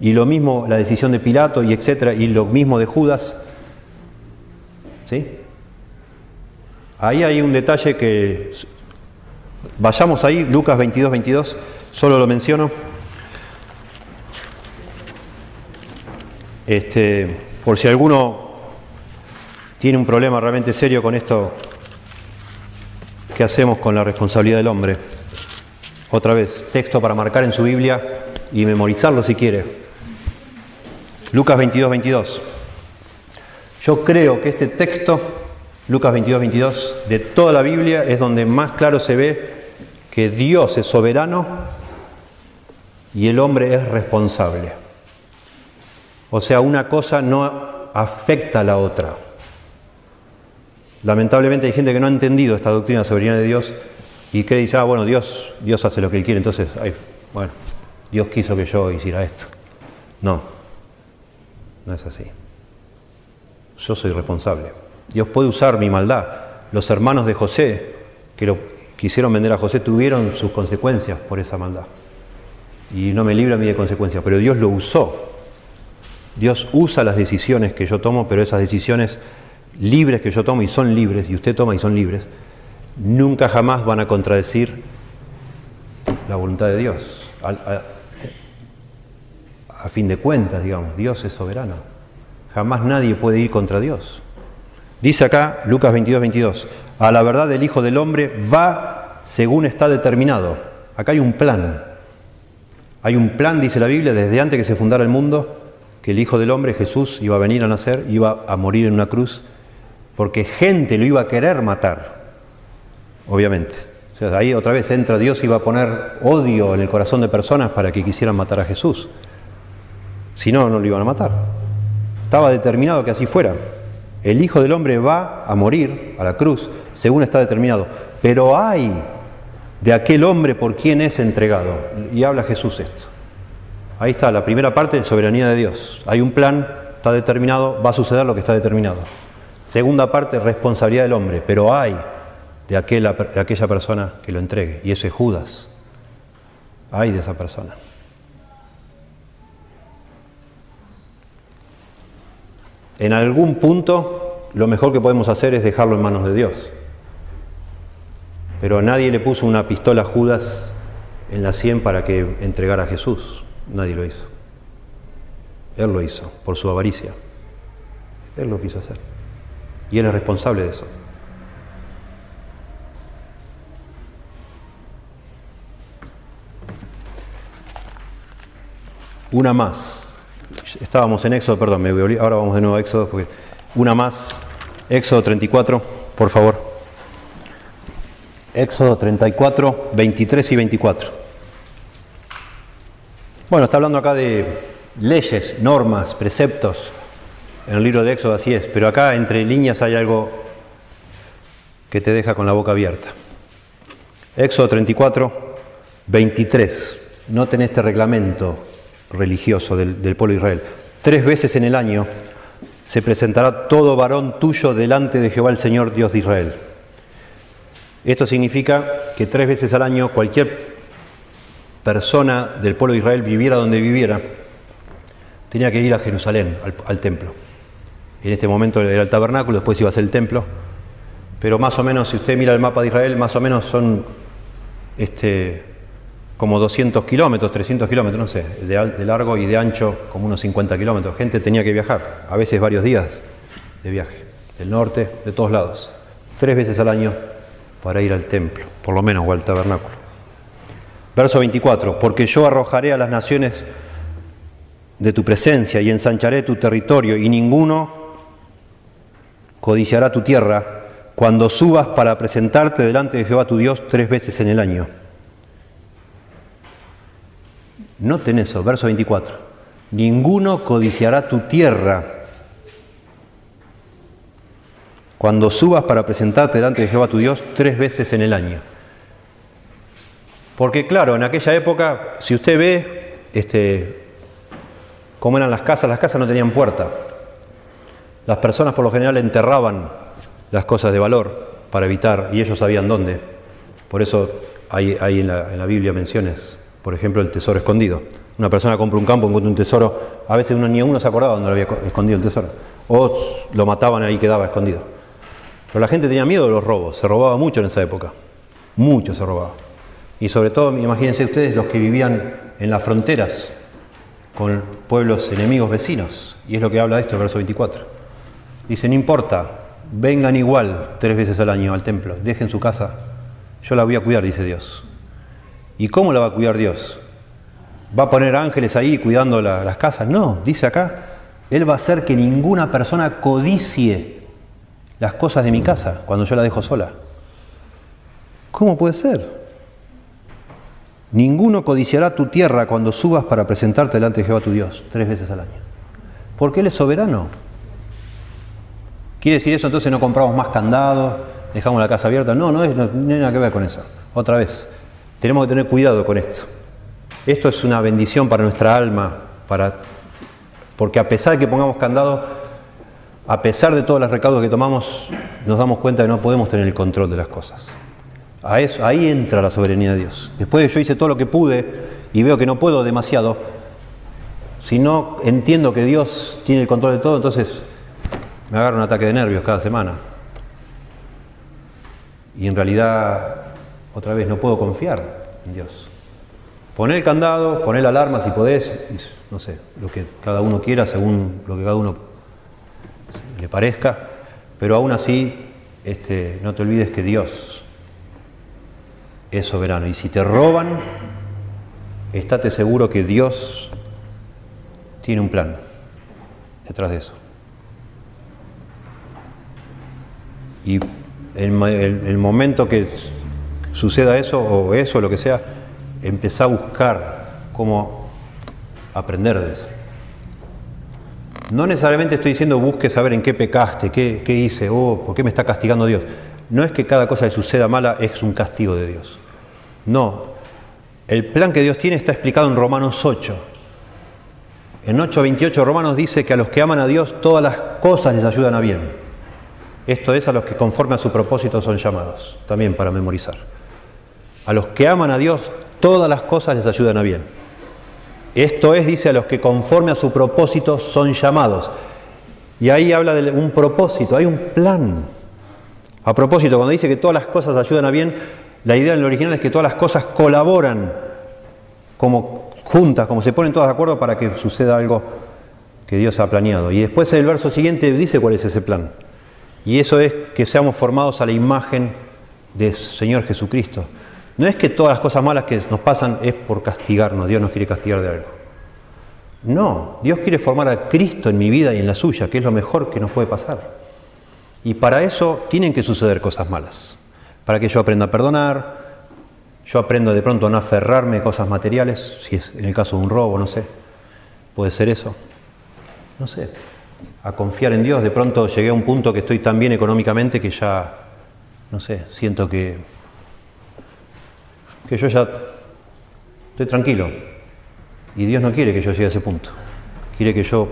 Y lo mismo la decisión de Pilato y etcétera, y lo mismo de Judas. ¿Sí? Ahí hay un detalle que vayamos ahí, Lucas 22, 22, solo lo menciono. Este, por si alguno tiene un problema realmente serio con esto que hacemos con la responsabilidad del hombre. Otra vez, texto para marcar en su Biblia y memorizarlo si quiere. Lucas 22, 22. Yo creo que este texto Lucas 22, 22, de toda la Biblia es donde más claro se ve que Dios es soberano y el hombre es responsable. O sea, una cosa no afecta a la otra. Lamentablemente hay gente que no ha entendido esta doctrina de soberanía de Dios y cree y dice, ah, bueno, Dios, Dios hace lo que Él quiere, entonces, bueno, Dios quiso que yo hiciera esto. No, no es así. Yo soy responsable. Dios puede usar mi maldad. Los hermanos de José, que lo quisieron vender a José, tuvieron sus consecuencias por esa maldad. Y no me libra a mí de consecuencias, pero Dios lo usó. Dios usa las decisiones que yo tomo, pero esas decisiones libres que yo tomo y son libres, y usted toma y son libres, nunca jamás van a contradecir la voluntad de Dios. A, fin de cuentas, digamos, Dios es soberano. Jamás nadie puede ir contra Dios. Dice acá Lucas 22, 22, a la verdad del Hijo del Hombre va según está determinado. Acá hay un plan. Hay un plan, dice la Biblia, desde antes que se fundara el mundo, que el Hijo del Hombre, Jesús, iba a venir a nacer, iba a morir en una cruz, porque gente lo iba a querer matar obviamente. O sea, ahí otra vez entra Dios y va a poner odio en el corazón de personas para que quisieran matar a Jesús. Si no, no lo iban a matar. Estaba determinado que así fuera. El Hijo del Hombre va a morir a la cruz, según está determinado. Pero hay de aquel hombre por quien es entregado. Y habla Jesús esto. Ahí está, la primera parte de soberanía de Dios. Hay un plan, está determinado, va a suceder lo que está determinado. Segunda parte, responsabilidad del hombre. Pero hay de aquella, de aquella persona que lo entregue. Y ese es Judas. Ay de esa persona. En algún punto lo mejor que podemos hacer es dejarlo en manos de Dios. Pero nadie le puso una pistola a Judas en la sien para que entregara a Jesús. Nadie lo hizo. Él lo hizo por su avaricia. Él lo quiso hacer. Y él es responsable de eso. Una más. Estábamos en Éxodo, perdón, me voy ahora vamos de nuevo a Éxodo, porque una más. Éxodo 34, por favor. Éxodo 34, 23 y 24. Bueno, está hablando acá de leyes, normas, preceptos. En el libro de Éxodo así es, pero acá entre líneas hay algo que te deja con la boca abierta. Éxodo 34, 23. Noten este reglamento religioso del, pueblo de Israel. Tres veces en el año se presentará todo varón tuyo delante de Jehová el Señor Dios de Israel. Esto significa que tres veces al año cualquier persona del pueblo de Israel viviera donde viviera, tenía que ir a Jerusalén, al, al, templo. En este momento era el tabernáculo, después iba a ser el templo, pero más o menos, si usted mira el mapa de Israel, más o menos son este, como 200 kilómetros, 300 kilómetros, no sé, de, largo y de ancho como unos 50 kilómetros. Gente tenía que viajar, a veces varios días de viaje, del norte, de todos lados, tres veces al año para ir al templo, por lo menos, o al tabernáculo. Verso 24, porque yo arrojaré a las naciones de tu presencia y ensancharé tu territorio y ninguno codiciará tu tierra cuando subas para presentarte delante de Jehová tu Dios tres veces en el año Noten eso, verso 24. Ninguno codiciará tu tierra cuando subas para presentarte delante de Jehová tu Dios tres veces en el año. Porque claro, en aquella época, si usted ve este, cómo eran las casas, las casas no tenían puerta. Las personas por lo general enterraban las cosas de valor para evitar, y ellos sabían dónde. Por eso hay, en la Biblia menciones por ejemplo, el tesoro escondido. Una persona compra un campo, encuentra un tesoro, a veces uno, ni uno se acordaba dónde había escondido el tesoro. O lo mataban ahí quedaba escondido. Pero la gente tenía miedo de los robos, se robaba mucho en esa época. Mucho se robaba. Y sobre todo, imagínense ustedes los que vivían en las fronteras con pueblos enemigos vecinos. Y es lo que habla de esto, el verso 24. Dice, no importa, vengan igual tres veces al año al templo, dejen su casa, yo la voy a cuidar, dice Dios. ¿Y cómo la va a cuidar Dios? ¿Va a poner ángeles ahí cuidando las casas? No, dice acá, Él va a hacer que ninguna persona codicie las cosas de mi casa cuando yo la dejo sola. ¿Cómo puede ser? Ninguno codiciará tu tierra cuando subas para presentarte delante de Jehová tu Dios, tres veces al año. Porque Él es soberano. ¿Quiere decir eso entonces no compramos más candados, dejamos la casa abierta? No, no, es, no nada que ver con eso. Otra vez, tenemos que tener cuidado con esto. Esto es una bendición para nuestra alma, para, porque a pesar de que pongamos candado, a pesar de todos los recaudos que tomamos, nos damos cuenta que no podemos tener el control de las cosas. Ahí entra la soberanía de Dios. Después de yo hice todo lo que pude y veo que no puedo demasiado, si no entiendo que Dios tiene el control de todo, entonces me agarro un ataque de nervios cada semana. Y en realidad, otra vez, no puedo confiar en Dios. Poner el candado, poner la alarma si podés, no sé, lo que cada uno quiera según lo que cada uno le parezca, pero aún así este, no te olvides que Dios es soberano. Y si te roban, estate seguro que Dios tiene un plan detrás de eso. Y el, el, momento que suceda eso, o eso, lo que sea, empezá a buscar cómo aprender de eso. No necesariamente estoy diciendo busque saber en qué pecaste, qué, qué hice, oh, por qué me está castigando Dios. No es que cada cosa que suceda mala es un castigo de Dios. No, el plan que Dios tiene está explicado en Romanos 8. En 8.28 Romanos dice que a los que aman a Dios todas las cosas les ayudan a bien. Esto es a los que conforme a su propósito son llamados, también para memorizar. A los que aman a Dios todas las cosas les ayudan a bien. Esto es, dice, a los que conforme a su propósito son llamados. Y ahí habla de un propósito, hay un plan. A propósito, cuando dice que todas las cosas ayudan a bien, la idea en el original es que todas las cosas colaboran como juntas, como se ponen todas de acuerdo para que suceda algo que Dios ha planeado. Y después el verso siguiente dice cuál es ese plan. Y eso es que seamos formados a la imagen del Señor Jesucristo. No es que todas las cosas malas que nos pasan es por castigarnos, Dios nos quiere castigar de algo. No, Dios quiere formar a Cristo en mi vida y en la suya, que es lo mejor que nos puede pasar. Y para eso tienen que suceder cosas malas para que yo aprenda a perdonar, yo aprendo de pronto a no aferrarme a cosas materiales, si es en el caso de un robo, no sé, puede ser eso, no sé, a confiar en Dios, de pronto llegué a un punto que estoy tan bien económicamente que ya, no sé, siento que, que yo ya estoy tranquilo y Dios no quiere que yo llegue a ese punto, quiere que yo,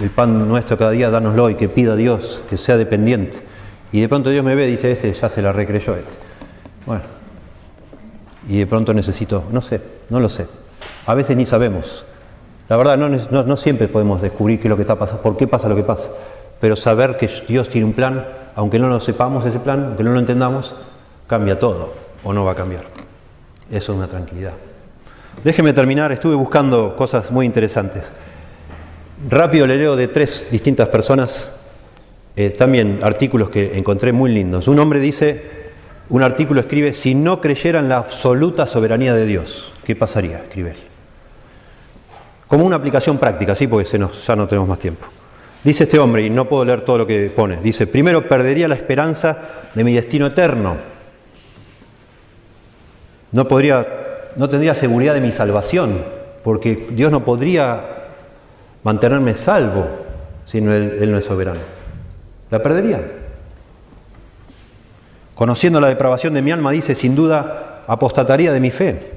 el pan nuestro cada día, dánoslo y que pida a Dios que sea dependiente y de pronto Dios me ve y dice, este ya se la recreyó este. Bueno, y de pronto necesito, no sé, no lo sé. A veces ni sabemos. La verdad, no, no, siempre podemos descubrir qué es lo que está pasando, por qué pasa lo que pasa. Pero saber que Dios tiene un plan, aunque no lo sepamos ese plan, aunque no lo entendamos, cambia todo o no va a cambiar. Eso es una tranquilidad. Déjeme terminar, estuve buscando cosas muy interesantes. Rápido le leo de tres distintas personas eh, también artículos que encontré muy lindos. Un hombre dice, un artículo escribe, si no creyera en la absoluta soberanía de Dios, ¿qué pasaría? Escribe él. Como una aplicación práctica, sí, porque ya no tenemos más tiempo. Dice este hombre, y no puedo leer todo lo que pone, dice, primero perdería la esperanza de mi destino eterno. No, no tendría seguridad de mi salvación, porque Dios no podría mantenerme salvo si él no es soberano la perdería. Conociendo la depravación de mi alma, dice, sin duda apostataría de mi fe,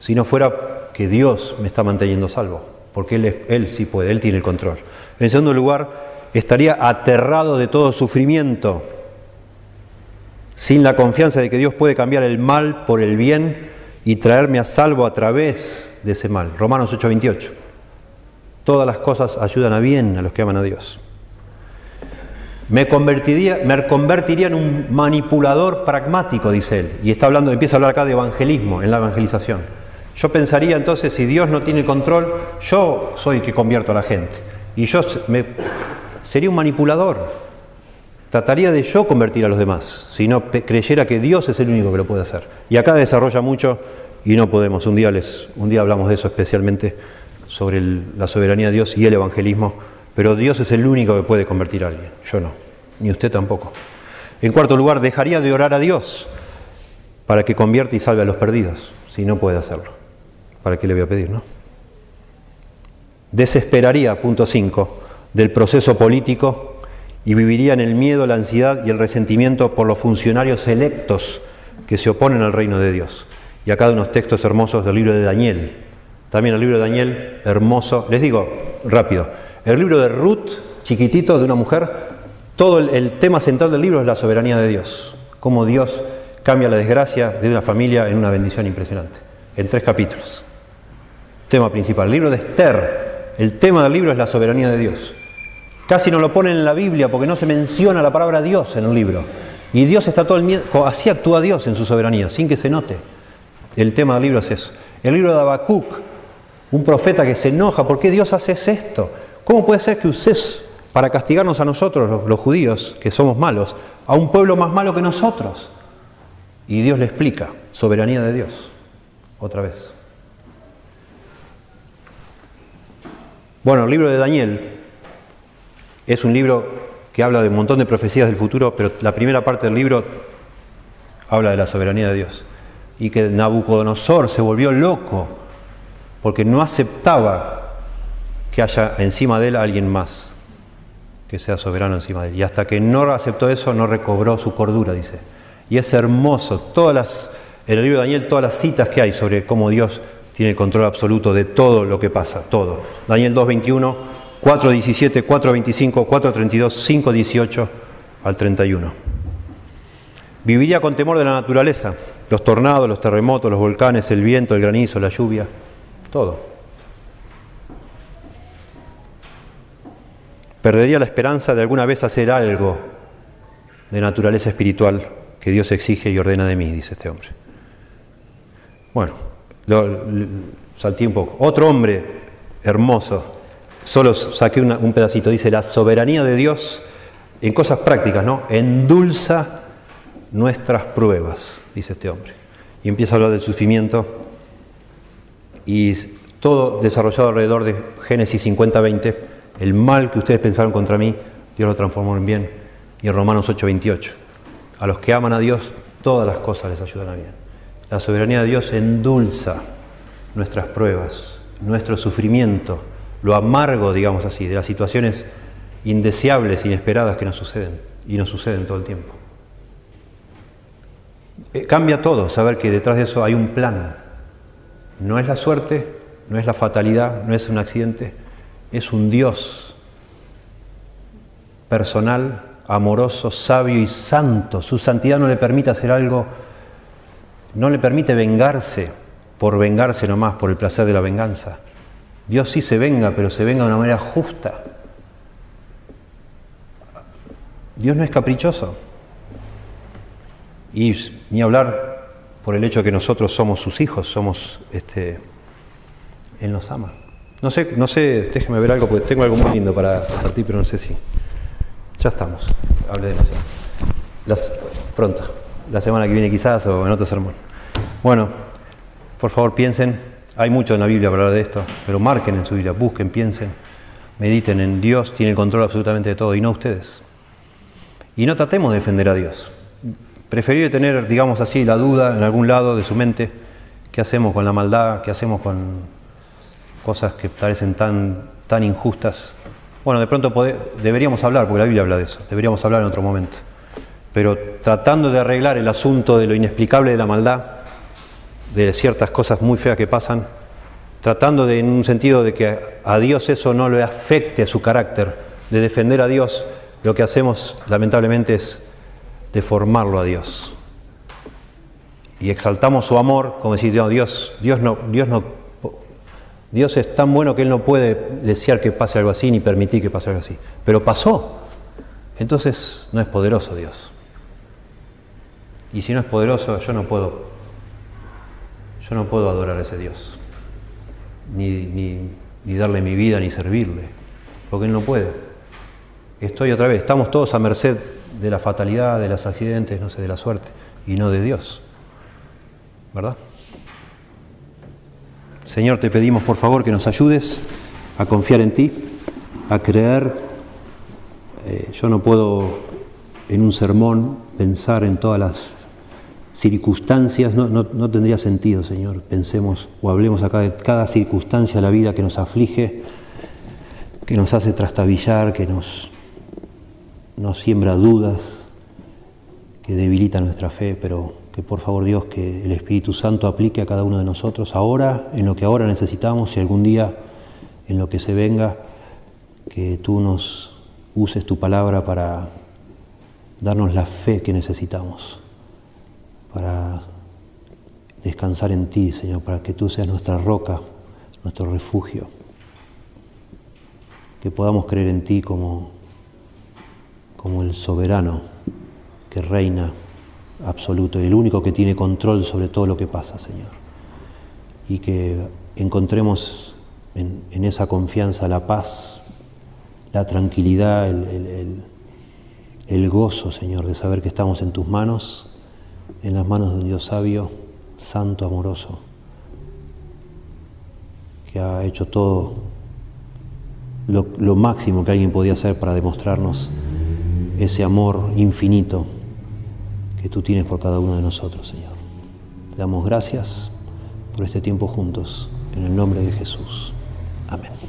si no fuera que Dios me está manteniendo salvo, porque Él, él sí puede, Él tiene el control. En segundo lugar, estaría aterrado de todo sufrimiento, sin la confianza de que Dios puede cambiar el mal por el bien y traerme a salvo a través de ese mal. Romanos 8:28. Todas las cosas ayudan a bien a los que aman a Dios. Me convertiría, me convertiría en un manipulador pragmático, dice él. Y está hablando, empieza a hablar acá de evangelismo, en la evangelización. Yo pensaría entonces, si Dios no tiene control, yo soy el que convierto a la gente. Y yo sería un manipulador. Trataría de yo convertir a los demás, si no creyera que Dios es el único que lo puede hacer. Y acá desarrolla mucho y no podemos. Un día, les, un día hablamos de eso especialmente, sobre la soberanía de Dios y el evangelismo pero Dios es el único que puede convertir a alguien, yo no. ni usted tampoco. En cuarto lugar, dejaría de orar a Dios para que convierta y salve a los perdidos, si no puede hacerlo. ¿Para qué le voy a pedir, no? Desesperaría, punto 5, del proceso político y viviría en el miedo, la ansiedad y el resentimiento por los funcionarios electos que se oponen al reino de Dios. Y acá de unos textos hermosos del libro de Daniel. También el libro de Daniel, hermoso. Les digo rápido, el libro de Ruth, chiquitito, de una mujer, todo el, el tema central del libro es la soberanía de Dios. Cómo Dios cambia la desgracia de una familia en una bendición impresionante. En tres capítulos. Tema principal. El libro de Esther, el tema del libro es la soberanía de Dios. Casi no lo ponen en la Biblia porque no se menciona la palabra Dios en el libro. Y Dios está todo el miedo, así actúa Dios en su soberanía, sin que se note. El tema del libro es eso. El libro de Habacuc, un profeta que se enoja, ¿por qué Dios hace esto? ¿Cómo puede ser que uses para castigarnos a nosotros, los, los judíos, que somos malos, a un pueblo más malo que nosotros? Y Dios le explica, soberanía de Dios, otra vez. Bueno, el libro de Daniel es un libro que habla de un montón de profecías del futuro, pero la primera parte del libro habla de la soberanía de Dios. Y que Nabucodonosor se volvió loco porque no aceptaba que haya encima de él alguien más que sea soberano encima de él. Y hasta que no aceptó eso, no recobró su cordura, dice. Y es hermoso, todas las, en el libro de Daniel, todas las citas que hay sobre cómo Dios tiene el control absoluto de todo lo que pasa, todo. Daniel 2.21, 4.17, 4.25, 4.32, 5.18 al 31. Viviría con temor de la naturaleza, los tornados, los terremotos, los volcanes, el viento, el granizo, la lluvia, todo. Perdería la esperanza de alguna vez hacer algo de naturaleza espiritual que Dios exige y ordena de mí, dice este hombre. Bueno, lo, salté un poco. Otro hombre hermoso, solo saqué un pedacito, dice, la soberanía de Dios en cosas prácticas, ¿no? Endulza nuestras pruebas, dice este hombre. Y empieza a hablar del sufrimiento y todo desarrollado alrededor de Génesis 50-20, el mal que ustedes pensaron contra mí, Dios lo transformó en bien. Y en Romanos 8:28, a los que aman a Dios, todas las cosas les ayudan a bien. La soberanía de Dios endulza nuestras pruebas, nuestro sufrimiento, lo amargo, digamos así, de las situaciones indeseables, inesperadas que nos suceden y nos suceden todo el tiempo. Eh, cambia todo saber que detrás de eso hay un plan. No es la suerte, no es la fatalidad, no es un accidente, es un Dios personal amoroso, sabio y santo. Su santidad no le permite hacer algo, no le permite vengarse por vengarse nomás, por el placer de la venganza. Dios sí se venga, pero se venga de una manera justa. Dios no es caprichoso. Y ni hablar por el hecho de que nosotros somos sus hijos, somos, este, Él nos ama. No sé, no sé, déjeme ver algo, porque tengo algo muy lindo para compartir, pero no sé si. Ya estamos, hablé demasiado. Las, pronto, la semana que viene quizás o en otro sermón. Bueno, por favor piensen, hay mucho en la Biblia para hablar de esto, pero marquen en su Biblia, busquen, piensen, mediten en Dios, tiene el control absolutamente de todo y no ustedes. Y no tratemos de defender a Dios. Preferible tener, digamos así, la duda en algún lado de su mente, qué hacemos con la maldad, qué hacemos con cosas que parecen tan, tan injustas, bueno, de pronto deberíamos hablar, porque la Biblia habla de eso, deberíamos hablar en otro momento. Pero tratando de arreglar el asunto de lo inexplicable de la maldad, de ciertas cosas muy feas que pasan, tratando de, en un sentido de que a Dios eso no le afecte a su carácter, de defender a Dios, lo que hacemos lamentablemente es deformarlo a Dios. Y exaltamos su amor, como decir, Dios, Dios no, Dios no Dios es tan bueno que Él no puede desear que pase algo así ni permitir que pase algo así. Pero pasó. Entonces no es poderoso Dios. Y si no es poderoso, yo no puedo, yo no puedo adorar a ese Dios. Ni, darle mi vida, ni servirle. Porque Él no puede. Estoy otra vez, estamos todos a merced de la fatalidad, de los accidentes, no sé, de la suerte, y no de Dios. ¿Verdad? Señor, te pedimos por favor que nos ayudes a confiar en ti, a creer. Eh, yo no puedo en un sermón pensar en todas las circunstancias, no, no, tendría sentido, Señor. Pensemos o hablemos acá de cada circunstancia de la vida que nos aflige, que nos hace trastabillar, que nos, nos siembra dudas, que debilita nuestra fe, pero que por favor Dios, que el Espíritu Santo aplique a cada uno de nosotros ahora, en lo que ahora necesitamos y algún día en lo que se venga, que tú nos uses tu palabra para darnos la fe que necesitamos, para descansar en ti, Señor, para que tú seas nuestra roca, nuestro refugio, que podamos creer en ti como, como el soberano que reina absoluto y el único que tiene control sobre todo lo que pasa, Señor. Y que encontremos en, esa confianza la paz, la tranquilidad, el, el gozo, Señor, de saber que estamos en tus manos, en las manos de un Dios sabio, santo, amoroso, que ha hecho todo lo, máximo que alguien podía hacer para demostrarnos ese amor infinito que tú tienes por cada uno de nosotros, Señor. Te damos gracias por este tiempo juntos, en el nombre de Jesús. Amén.